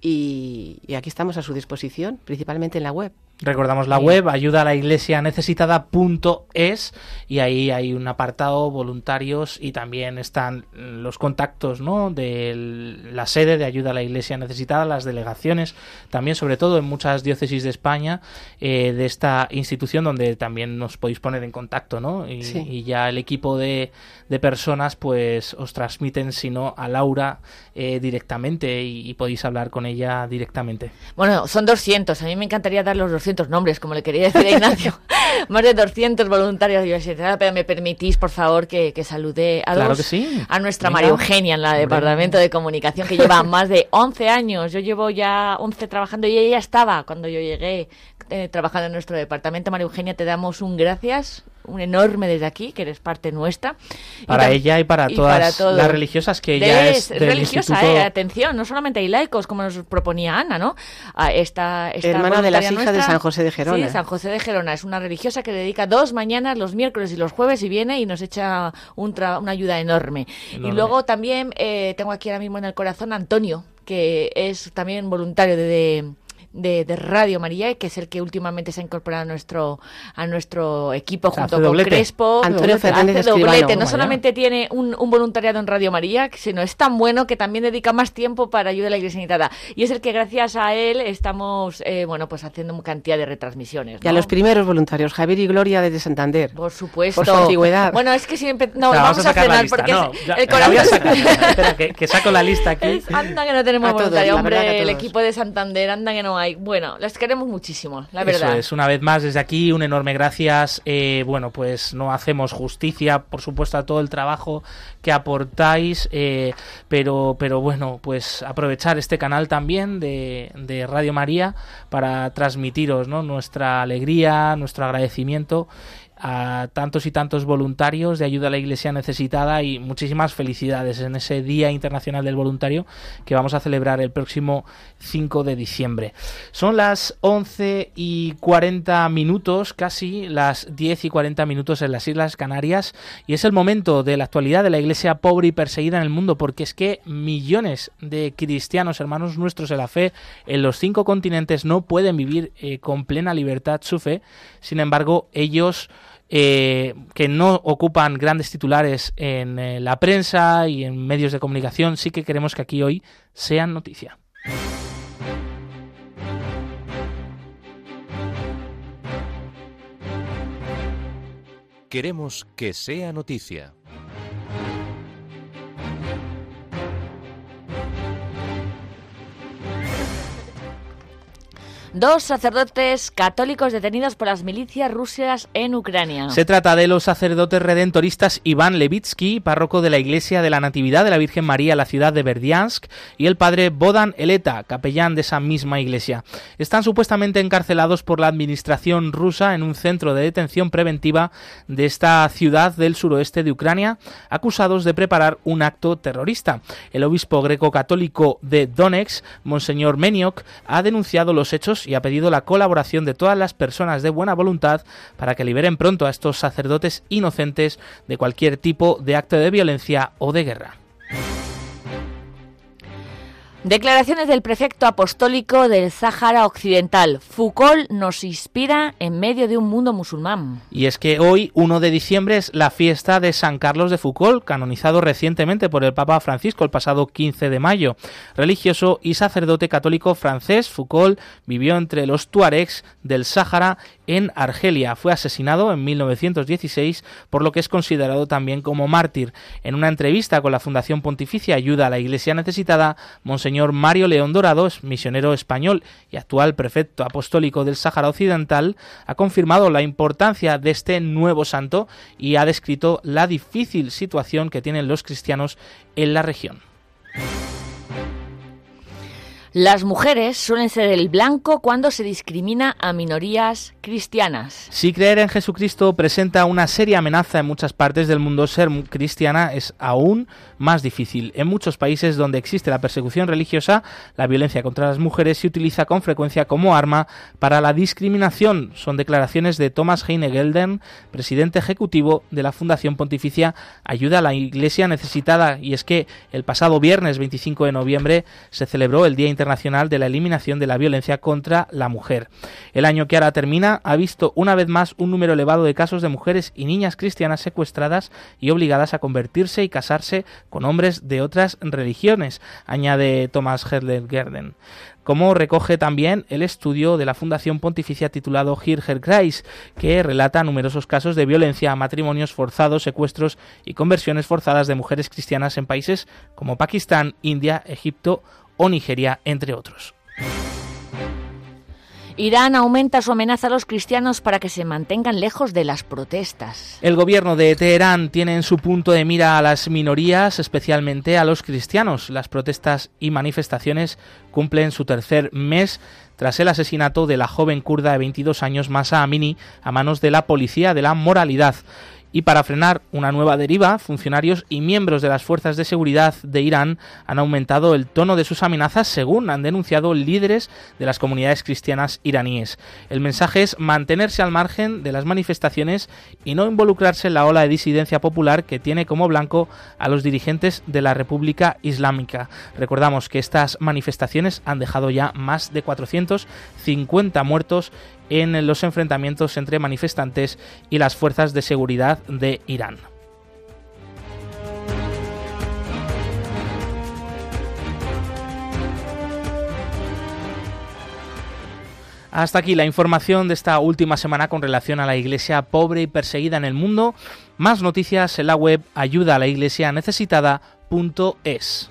y aquí estamos a su disposición, principalmente en la web. Recordamos la web ayuda a la iglesia necesitada.es y ahí hay un apartado voluntarios y también están los contactos ¿no? de la sede de ayuda a la iglesia necesitada, las delegaciones, también sobre todo en muchas diócesis de España eh, de esta institución donde también nos podéis poner en contacto ¿no? y, ya el equipo de, de, personas pues os transmiten si no a Laura eh, directamente y, y, podéis hablar con ella directamente. Bueno, son 200, a mí me encantaría dar los 200 nombres, como le quería decir a Ignacio. [laughs] Más de 200 voluntarios de universidad, pero me permitís, por favor, que, que salude a, a nuestra María Eugenia en la Departamento de Comunicación, que lleva más de 11 años. Yo llevo ya 11 trabajando y ella estaba cuando yo llegué eh, trabajando en nuestro departamento. María Eugenia, te damos un gracias un enorme desde aquí, que eres parte nuestra. Para ella y para todas las religiosas que ella es, religiosa, eh, atención, no solamente hay laicos, como nos proponía Ana, ¿no? esta, Hermana de las hijas de San José de Gerona. Sí, San José de Gerona, es una religiosa que dedica dos mañanas, los miércoles y los jueves, y viene y nos echa una ayuda enorme. Y luego también eh, tengo aquí ahora mismo en el corazón a Antonio, que es también voluntario de de, Radio María, que es el que últimamente se ha incorporado a nuestro, a nuestro equipo junto con Crespo. Antonio Fernández No solamente tiene un, voluntariado en Radio María, sino es tan bueno que también dedica más tiempo para ayudar a la Iglesia Necesitada. Y es el que gracias a él estamos, eh, bueno, pues haciendo una cantidad de retransmisiones. Y a los primeros voluntarios, Javier y Gloria desde Santander. Por supuesto. Por su antigüedad. Bueno, es que siempre... No, vamos, a, cenar porque el corazón... Espera, que, saco la lista aquí. anda que no tenemos voluntarios, hombre, el equipo de Santander, anda que no bueno, las queremos muchísimo, la verdad. Eso es, una vez más desde aquí, un enorme gracias. Eh, bueno, pues no hacemos justicia, por supuesto, a todo el trabajo que aportáis, eh, pero, pero bueno, pues aprovechar este canal también de, de Radio María para transmitiros ¿no? nuestra alegría, nuestro agradecimiento a tantos y tantos voluntarios de ayuda a la iglesia necesitada y muchísimas felicidades en ese Día Internacional del Voluntario que vamos a celebrar el próximo 5 de diciembre. Son las 11 y 40 minutos, casi las 10 y 40 minutos en las Islas Canarias y es el momento de la actualidad de la iglesia pobre y perseguida en el mundo porque es que millones de cristianos, hermanos nuestros de la fe, en los cinco continentes no pueden vivir eh, con plena libertad su fe, sin embargo ellos eh, que no ocupan grandes titulares en eh, la prensa y en medios de comunicación, sí que queremos que aquí hoy sean noticia. Queremos que sea noticia. Dos sacerdotes católicos detenidos por las milicias rusas en Ucrania. Se trata de los sacerdotes redentoristas Iván Levitsky, párroco de la Iglesia de la Natividad de la Virgen María la ciudad de Verdiansk, y el padre Bodan Eleta, capellán de esa misma iglesia. Están supuestamente encarcelados por la administración rusa en un centro de detención preventiva de esta ciudad del suroeste de Ucrania, acusados de preparar un acto terrorista. El obispo greco-católico de Donetsk, Monseñor Meniok, ha denunciado los hechos y ha pedido la colaboración de todas las personas de buena voluntad para que liberen pronto a estos sacerdotes inocentes de cualquier tipo de acto de violencia o de guerra. Declaraciones del prefecto apostólico del Sáhara Occidental. Foucault nos inspira en medio de un mundo musulmán. Y es que hoy, 1 de diciembre, es la fiesta de San Carlos de Foucault, canonizado recientemente por el Papa Francisco el pasado 15 de mayo. Religioso y sacerdote católico francés, Foucault vivió entre los tuaregs del Sáhara en Argelia. Fue asesinado en 1916, por lo que es considerado también como mártir. En una entrevista con la Fundación Pontificia Ayuda a la Iglesia Necesitada, Monseñor Mario León Dorado, misionero español y actual prefecto apostólico del Sáhara Occidental, ha confirmado la importancia de este nuevo santo y ha descrito la difícil situación que tienen los cristianos en la región. Las mujeres suelen ser el blanco cuando se discrimina a minorías cristianas. Si creer en Jesucristo presenta una seria amenaza en muchas partes del mundo, ser cristiana es aún más difícil. En muchos países donde existe la persecución religiosa, la violencia contra las mujeres se utiliza con frecuencia como arma para la discriminación. Son declaraciones de Thomas Heine Gelden, presidente ejecutivo de la Fundación Pontificia Ayuda a la Iglesia Necesitada. Y es que el pasado viernes 25 de noviembre se celebró el Día de la Eliminación de la Violencia contra la Mujer. El año que ahora termina ha visto una vez más un número elevado de casos de mujeres y niñas cristianas secuestradas y obligadas a convertirse y casarse con hombres de otras religiones, añade Thomas Herler Gerden como recoge también el estudio de la Fundación Pontificia titulado Hear Her Christ, que relata numerosos casos de violencia, matrimonios forzados, secuestros y conversiones forzadas de mujeres cristianas en países como Pakistán, India, Egipto o Nigeria, entre otros. Irán aumenta su amenaza a los cristianos para que se mantengan lejos de las protestas. El gobierno de Teherán tiene en su punto de mira a las minorías, especialmente a los cristianos. Las protestas y manifestaciones cumplen su tercer mes tras el asesinato de la joven kurda de 22 años Masa Amini a manos de la policía de la moralidad. Y para frenar una nueva deriva, funcionarios y miembros de las fuerzas de seguridad de Irán han aumentado el tono de sus amenazas según han denunciado líderes de las comunidades cristianas iraníes. El mensaje es mantenerse al margen de las manifestaciones y no involucrarse en la ola de disidencia popular que tiene como blanco a los dirigentes de la República Islámica. Recordamos que estas manifestaciones han dejado ya más de 450 muertos en los enfrentamientos entre manifestantes y las fuerzas de seguridad de Irán. Hasta aquí la información de esta última semana con relación a la iglesia pobre y perseguida en el mundo. Más noticias en la web ayuda a la iglesia necesitada.es.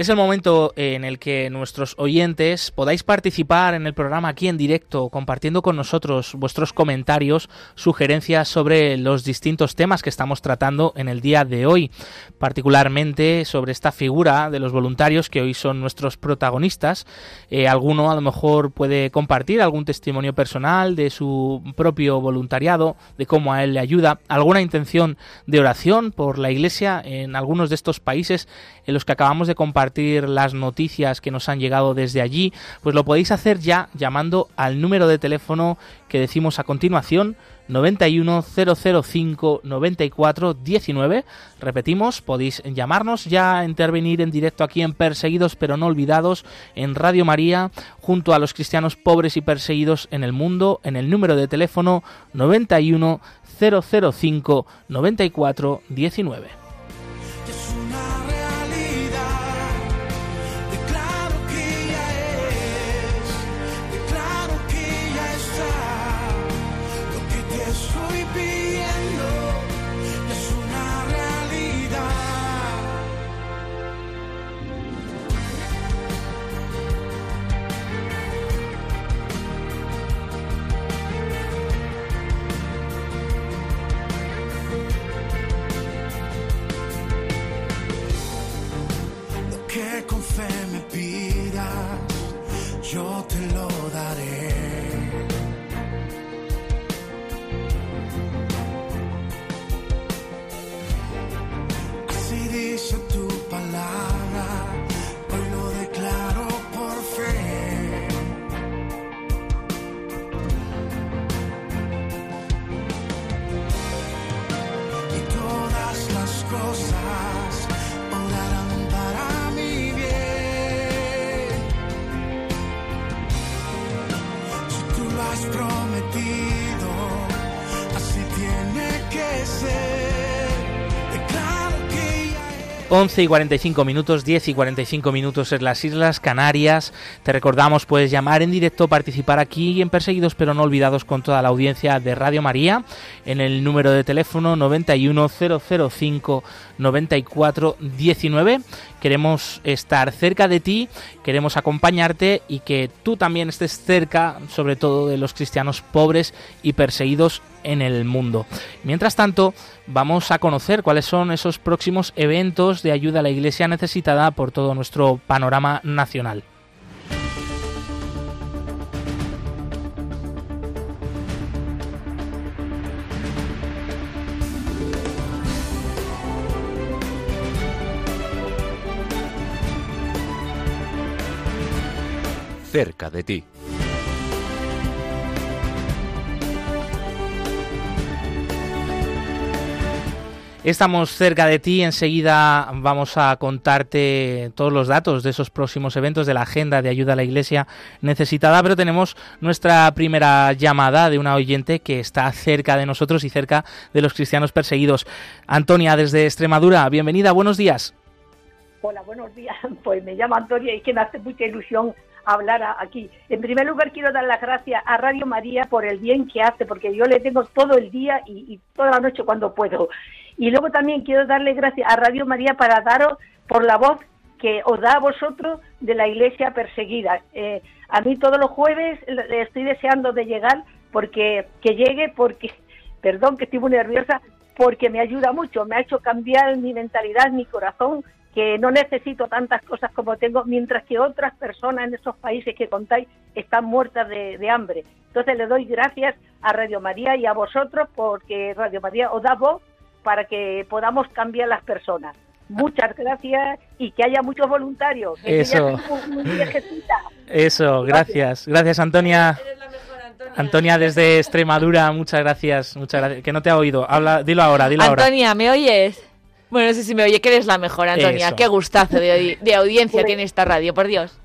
Es el momento en el que nuestros oyentes podáis participar en el programa aquí en directo, compartiendo con nosotros vuestros comentarios, sugerencias sobre los distintos temas que estamos tratando en el día de hoy, particularmente sobre esta figura de los voluntarios que hoy son nuestros protagonistas. Eh, alguno a lo mejor puede compartir algún testimonio personal de su propio voluntariado, de cómo a él le ayuda, alguna intención de oración por la Iglesia en algunos de estos países en los que acabamos de compartir las noticias que nos han llegado desde allí, pues lo podéis hacer ya llamando al número de teléfono que decimos a continuación 91 005 94 19. Repetimos, podéis llamarnos ya, intervenir en directo aquí en Perseguidos pero no olvidados en Radio María, junto a los cristianos pobres y perseguidos en el mundo, en el número de teléfono 91 005 94 19. Prometido, así tiene que ser. Declaro que ya 11 y 45 minutos, 10 y 45 minutos en las Islas Canarias. Te recordamos, puedes llamar en directo, participar aquí en Perseguidos pero no olvidados con toda la audiencia de Radio María en el número de teléfono 91005 9419. Queremos estar cerca de ti, queremos acompañarte y que tú también estés cerca, sobre todo de los cristianos pobres y perseguidos en el mundo. Mientras tanto, vamos a conocer cuáles son esos próximos eventos de ayuda a la Iglesia necesitada por todo nuestro panorama nacional. Cerca de ti. Estamos cerca de ti, enseguida vamos a contarte todos los datos de esos próximos eventos de la agenda de ayuda a la iglesia necesitada, pero tenemos nuestra primera llamada de una oyente que está cerca de nosotros y cerca de los cristianos perseguidos. Antonia, desde Extremadura, bienvenida, buenos días. Hola, buenos días. [laughs] Pues me llamo Antonia y que me hace mucha ilusión hablar a- aquí. En primer lugar, quiero dar las gracias a Radio María por el bien que hace, porque yo le tengo todo el día y, toda la noche cuando puedo. Y luego también quiero darle gracias a Radio María para daros por la voz que os da a vosotros de la iglesia perseguida. Eh, a mí todos los jueves le estoy deseando de llegar porque que llegue porque [laughs] perdón que estoy muy nerviosa porque me ayuda mucho, me ha hecho cambiar mi mentalidad, mi corazón, que no necesito tantas cosas como tengo, mientras que otras personas en esos países que contáis están muertas de, de hambre. Entonces le doy gracias a Radio María y a vosotros porque Radio María os da voz para que podamos cambiar las personas. Muchas gracias y que haya muchos voluntarios. que Eso. Eso, gracias. Gracias, Antonia. Antonia desde Extremadura, muchas gracias, muchas gracias. Que no te ha oído. Habla, dilo ahora, dilo ahora. Antonia, ¿me oyes? Bueno, no sé si me oye, que eres la mejor, Antonia. Eso. Qué gustazo de, de audiencia tiene esta radio, por Dios.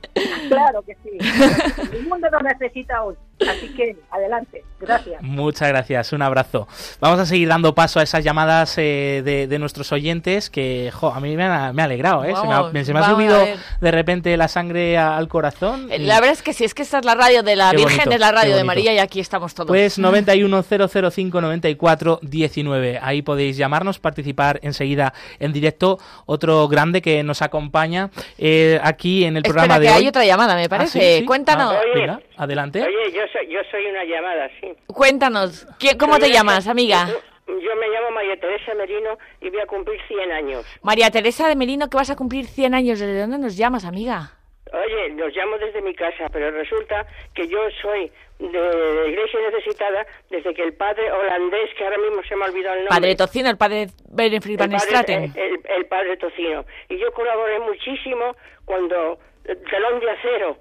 Claro que sí. [laughs] El mundo nos necesita hoy. Así que adelante. Gracias. Muchas gracias, un abrazo. Vamos a seguir dando paso a esas llamadas eh, de, de nuestros oyentes que, jo, a mí me ha, me ha alegrado, ¿eh? se me ha, se me subido de repente la sangre a- al corazón. Eh, La verdad es que sí, es que esta es la radio de la Qué Virgen, bonito, es la radio de. María y aquí estamos todos. Pues 910059419. Ahí podéis llamarnos, participar enseguida en directo. Otro grande que nos acompaña eh, aquí en el Espera, programa de que hoy. hay otra llamada, me Ah, parece. ¿sí? Sí. Cuéntanos. Ah, Oye. venga, adelante. Oye, yo soy, yo soy una llamada, sí. Cuéntanos. ¿quién- ¿Cómo te Soy llamas, una- amiga? Yo, me llamo María Teresa Merino y voy a cumplir 100 años. María Teresa de Merino, que vas a cumplir 100 años. ¿Desde dónde nos llamas, amiga? Oye, los llamo desde mi casa, pero resulta que yo soy de iglesia necesitada desde que el padre holandés, que ahora mismo se me ha olvidado el nombre. Padre Tocino, el padre Berenfried el Van Straten. eh, el- el padre Tocino. Y yo colaboré muchísimo cuando el telón de acero.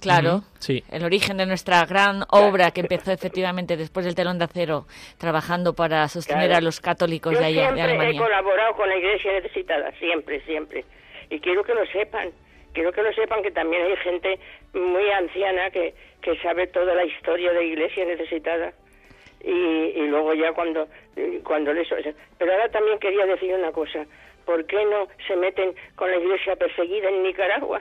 Claro, sí. el origen de nuestra gran obra que empezó efectivamente después del telón de acero, trabajando para sostener Claro. a los católicos Yo de, allá, de siempre he Alemania. colaborado con la iglesia necesitada, siempre, siempre. Y quiero que lo sepan, quiero que lo sepan que también hay gente muy anciana que, que sabe toda la historia de la iglesia necesitada. Y, y luego ya cuando, cuando les... Pero ahora también quería decir una cosa. ¿Por qué no se meten con la iglesia perseguida en Nicaragua?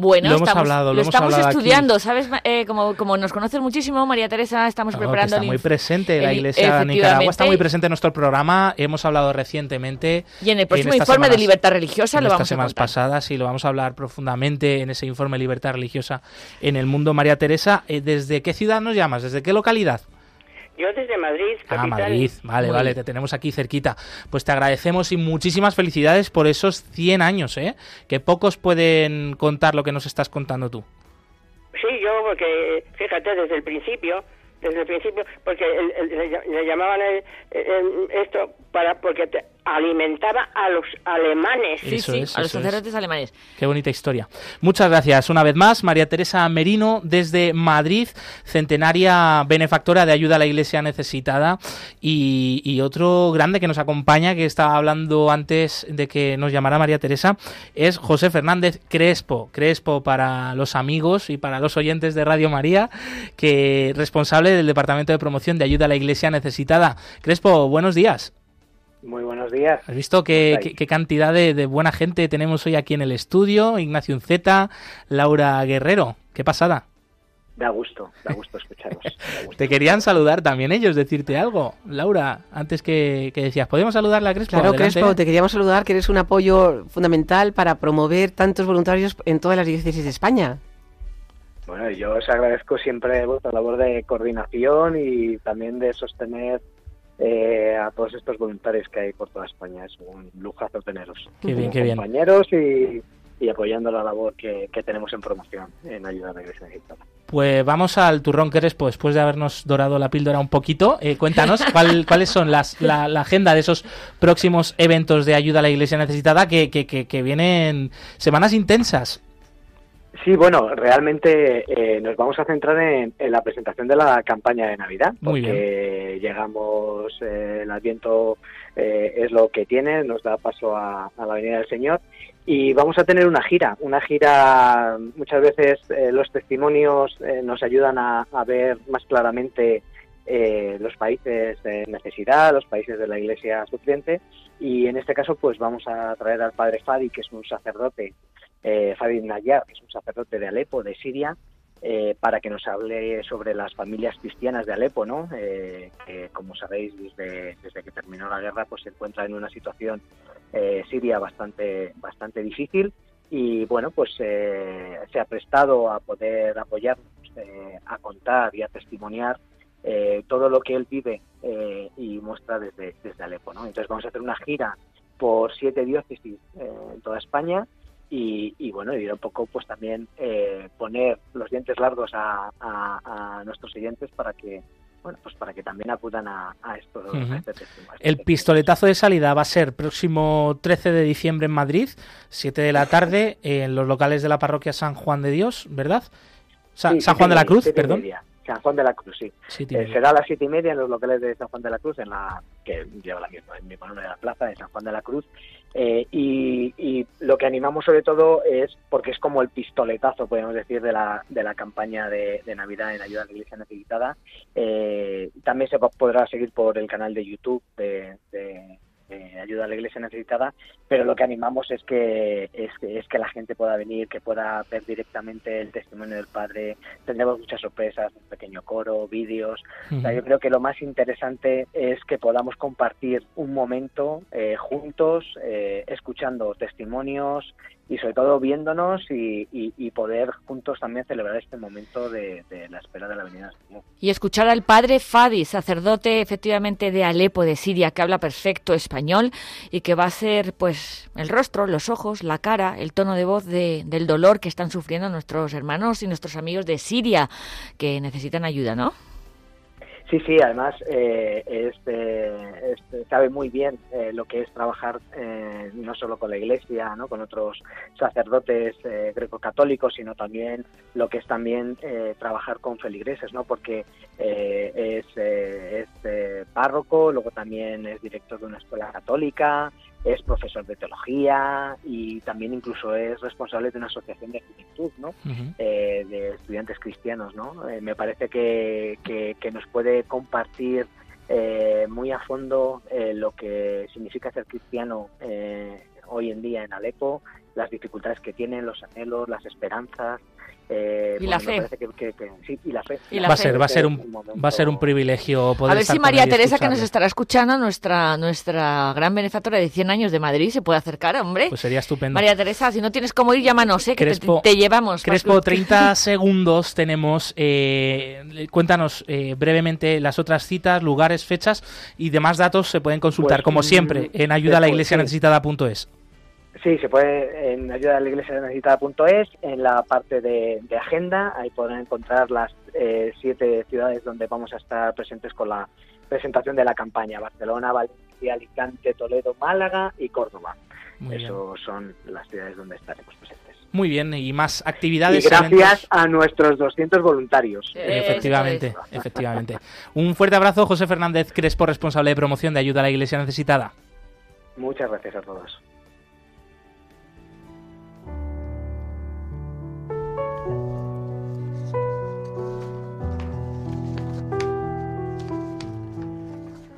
Bueno, Lo hemos estamos, hablado, lo lo hemos estamos hablado aquí. estudiando, ¿sabes? Eh, como, como nos conoces muchísimo, María Teresa, estamos Claro, preparando está muy presente la Iglesia de Nicaragua, está muy presente en nuestro programa. Hemos hablado recientemente. Y en el próximo informe de libertad religiosa lo vamos a semanas contar. pasadas y lo vamos a hablar profundamente en ese informe de libertad religiosa en el mundo. María Teresa, eh, ¿desde qué ciudad nos llamas? ¿Desde qué localidad? Yo desde Madrid, Ah, capital. Madrid, vale, vale, te tenemos aquí cerquita. Pues te agradecemos y muchísimas felicidades por esos 100 años, ¿eh? Que pocos pueden contar lo que nos estás contando tú. Sí, yo porque, fíjate, desde el principio, desde el principio, porque el- el- le, le llamaban el- esto para porque te alimentaba a los alemanes. Sí, Eso sí, es, a los es. sacerdotes alemanes. Qué bonita historia. Muchas gracias una vez más, María Teresa Merino, desde Madrid, centenaria benefactora de ayuda a la iglesia necesitada. Y, y otro grande que nos acompaña, que estaba hablando antes de que nos llamara María Teresa, es José Fernández Crespo. Crespo para los amigos y para los oyentes de Radio María, que responsable del Departamento de Promoción de Ayuda a la Iglesia Necesitada. Crespo, buenos días. Muy buenos días. ¿Has visto qué, qué- qué cantidad de, de buena gente tenemos hoy aquí en el estudio? Ignacio Unceta, Laura Guerrero. ¿Qué pasada? Da gusto, da gusto escucharos. [laughs] Te querían saludar también ellos, decirte algo. Laura, antes que, que decías, ¿podemos saludarla a Crespo? Claro, Adelante. Crespo, te queríamos saludar, que eres un apoyo fundamental para promover tantos voluntarios en todas las diócesis de España. Bueno, yo os agradezco siempre vuestra labor de coordinación y también de sostener eh, a todos estos voluntarios que hay por toda España. Es un lujazo teneros. Qué bien, como qué bien. compañeros y, y apoyando la labor que, que tenemos en promoción en ayuda a la Iglesia Necesitada. Pues vamos al turrón Crespo, después de habernos dorado la píldora un poquito. Eh, cuéntanos [laughs] cuál- cuáles son las, la, la agenda de esos próximos eventos de ayuda a la iglesia necesitada que, que, que, que vienen semanas intensas. Sí, bueno, realmente eh, nos vamos a centrar en, en la presentación de la campaña de Navidad, porque llegamos, eh, el Adviento eh, es lo que tiene, nos da paso a, a la venida del Señor y vamos a tener una gira, una gira, muchas veces eh, los testimonios eh, nos ayudan a, a ver más claramente eh, los países de necesidad, los países de la Iglesia sufriente y en este caso pues vamos a traer al Padre Fadi, que es un sacerdote eh, Fadi Nayar, que es un sacerdote de Alepo, de Siria, eh, para que nos hable sobre las familias cristianas de Alepo, ¿no? Eh, que, como sabéis, desde, desde que terminó la guerra, pues se encuentra en una situación eh, siria bastante, bastante difícil y, bueno, pues eh, se ha prestado a poder apoyarnos, eh, a contar y a testimoniar eh, todo lo que él vive eh, y muestra desde, desde Alepo, ¿no? Entonces vamos a hacer una gira por siete diócesis eh, en toda España y, y, bueno, y un poco pues también eh, poner los dientes largos a, a- a nuestros oyentes para que bueno pues para que también acudan a, a esto Ujú. a este testimonio. El pistoletazo de salida va a ser próximo 13 de diciembre en Madrid, 7 de la tarde, en los locales de la parroquia San Juan de Dios, ¿verdad? Sa- Sí, San Juan de la Cruz, perdón. media. San Juan de la Cruz, sí. Eh, será a las siete y media en los locales de San Juan de la Cruz, en la que lleva la misma, el mismo nombre de la plaza de San Juan de la Cruz. Eh, y, y lo que animamos sobre todo es, porque es como el pistoletazo, podemos decir, de la, de la campaña de, de Navidad en ayuda a la Iglesia Necesitada. Eh, también se po- podrá seguir por el canal de YouTube de, de- de Ayuda a la Iglesia Necesitada, pero lo que animamos es que, es, que- es que la gente pueda venir, que pueda ver directamente el testimonio del Padre. Tendremos muchas sorpresas, un pequeño coro, vídeos. O sea, yo creo que lo más interesante es que podamos compartir un momento eh, juntos, eh, escuchando testimonios y sobre todo viéndonos y, y- poder juntos también celebrar este momento de, la espera de la venida. Y escuchar al padre Fadi, sacerdote efectivamente de Alepo, de Siria, que habla perfecto español y que va a ser pues el rostro, los ojos, la cara, el tono de voz de- del dolor que están sufriendo nuestros hermanos y nuestros amigos de Siria, que necesitan ayuda, ¿no? Sí, sí, además eh, este, este sabe muy bien eh, lo que es trabajar eh, no solo con la Iglesia, ¿no? con otros sacerdotes eh, greco-católicos, sino también lo que es también eh, trabajar con feligreses, ¿no? porque es, es párroco, luego también es director de una escuela católica, es profesor de teología y también incluso es responsable de una asociación de juventud, ¿no? eh, de estudiantes cristianos, ¿no? Eh, me parece que, que, que nos puede compartir eh, muy a fondo eh, lo que significa ser cristiano eh, hoy en día en Alepo, las dificultades que tienen, los anhelos, las esperanzas. Eh, Y la fe. parece que- que- que- sí, y la fe. va a ser, va a ser un, va a ser un privilegio poder A ver estar si María Teresa, que nos estará escuchando, nuestra, nuestra gran benefactora de 100 años de Madrid, se puede acercar, hombre. Pues sería estupendo. María Teresa, si no tienes cómo ir, llámanos, ¿eh? que te- Crespo- te, llevamos. Crespo, Más- [laughs] 30 segundos tenemos. eh, cuéntanos eh, brevemente las otras citas, lugares, fechas y demás datos se pueden consultar, Pues, como mm, siempre, en ayuda sí. se puede en ayuda a la iglesia necesitada.es, en la parte de, de agenda, ahí podrán encontrar las eh, siete ciudades donde vamos a estar presentes con la presentación de la campaña, Barcelona, Valencia, Alicante, Toledo, Málaga y Córdoba. Eso son las ciudades donde estaremos presentes. Muy bien, y más Y actividades. gracias eventos. a nuestros 200 voluntarios. Efectivamente, efectivamente. Un fuerte abrazo, José Fernández Crespo, responsable de promoción de ayuda a la iglesia necesitada. Muchas gracias a todos.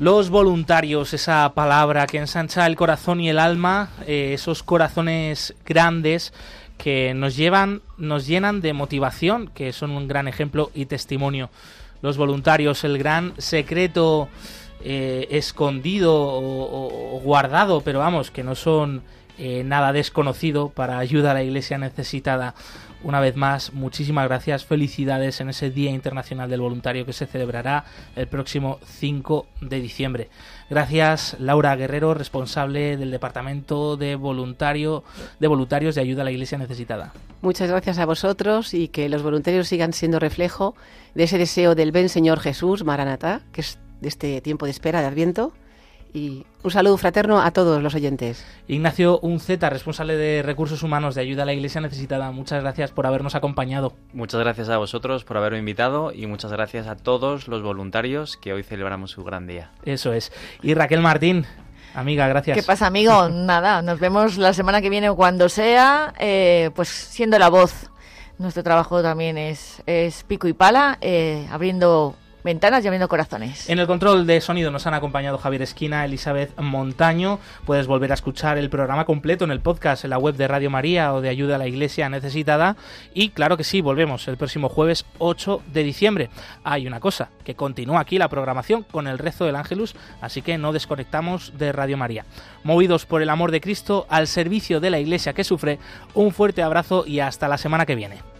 Los voluntarios, esa palabra que ensancha el corazón y el alma, eh, esos corazones grandes que nos llevan, nos llenan de motivación, que son un gran ejemplo y testimonio. Los voluntarios, el gran secreto eh, escondido o, guardado, pero vamos, que no son eh, nada desconocido para ayuda a la iglesia necesitada. Una vez más, muchísimas gracias, felicidades en ese Día Internacional del Voluntario que se celebrará el próximo 5 de diciembre. Gracias, Laura Guerrero, responsable del Departamento de Voluntario de Voluntarios de Ayuda a la Iglesia Necesitada. Muchas gracias a vosotros y que los voluntarios sigan siendo reflejo de ese deseo del ven Señor Jesús, Maranatá, que es de este tiempo de espera, de Adviento. Y un saludo fraterno a todos los oyentes. Ignacio Unceta, responsable de Recursos Humanos de Ayuda a la Iglesia Necesitada, muchas gracias por habernos acompañado. Muchas gracias a vosotros por haberme invitado y muchas gracias a todos los voluntarios que hoy celebramos su gran día. Eso es. Y Raquel Martín, amiga, gracias. ¿Qué pasa, amigo? [laughs] Nada, nos vemos la semana que viene o cuando sea, eh, pues siendo la voz. Nuestro trabajo también es, es pico y pala, eh, abriendo ventanas y abriendo corazones. En el control de sonido nos han acompañado Javier Esquina, Elizabeth Montaño. Puedes volver a escuchar el programa completo en el podcast, en la web de Radio María o de Ayuda a la Iglesia Necesitada. Y claro que sí, volvemos el próximo jueves 8 de diciembre. Hay una cosa, que continúa aquí la programación con el rezo del Ángelus, así que no desconectamos de Radio María. Movidos por el amor de Cristo al servicio de la Iglesia que sufre, un fuerte abrazo y hasta la semana que viene.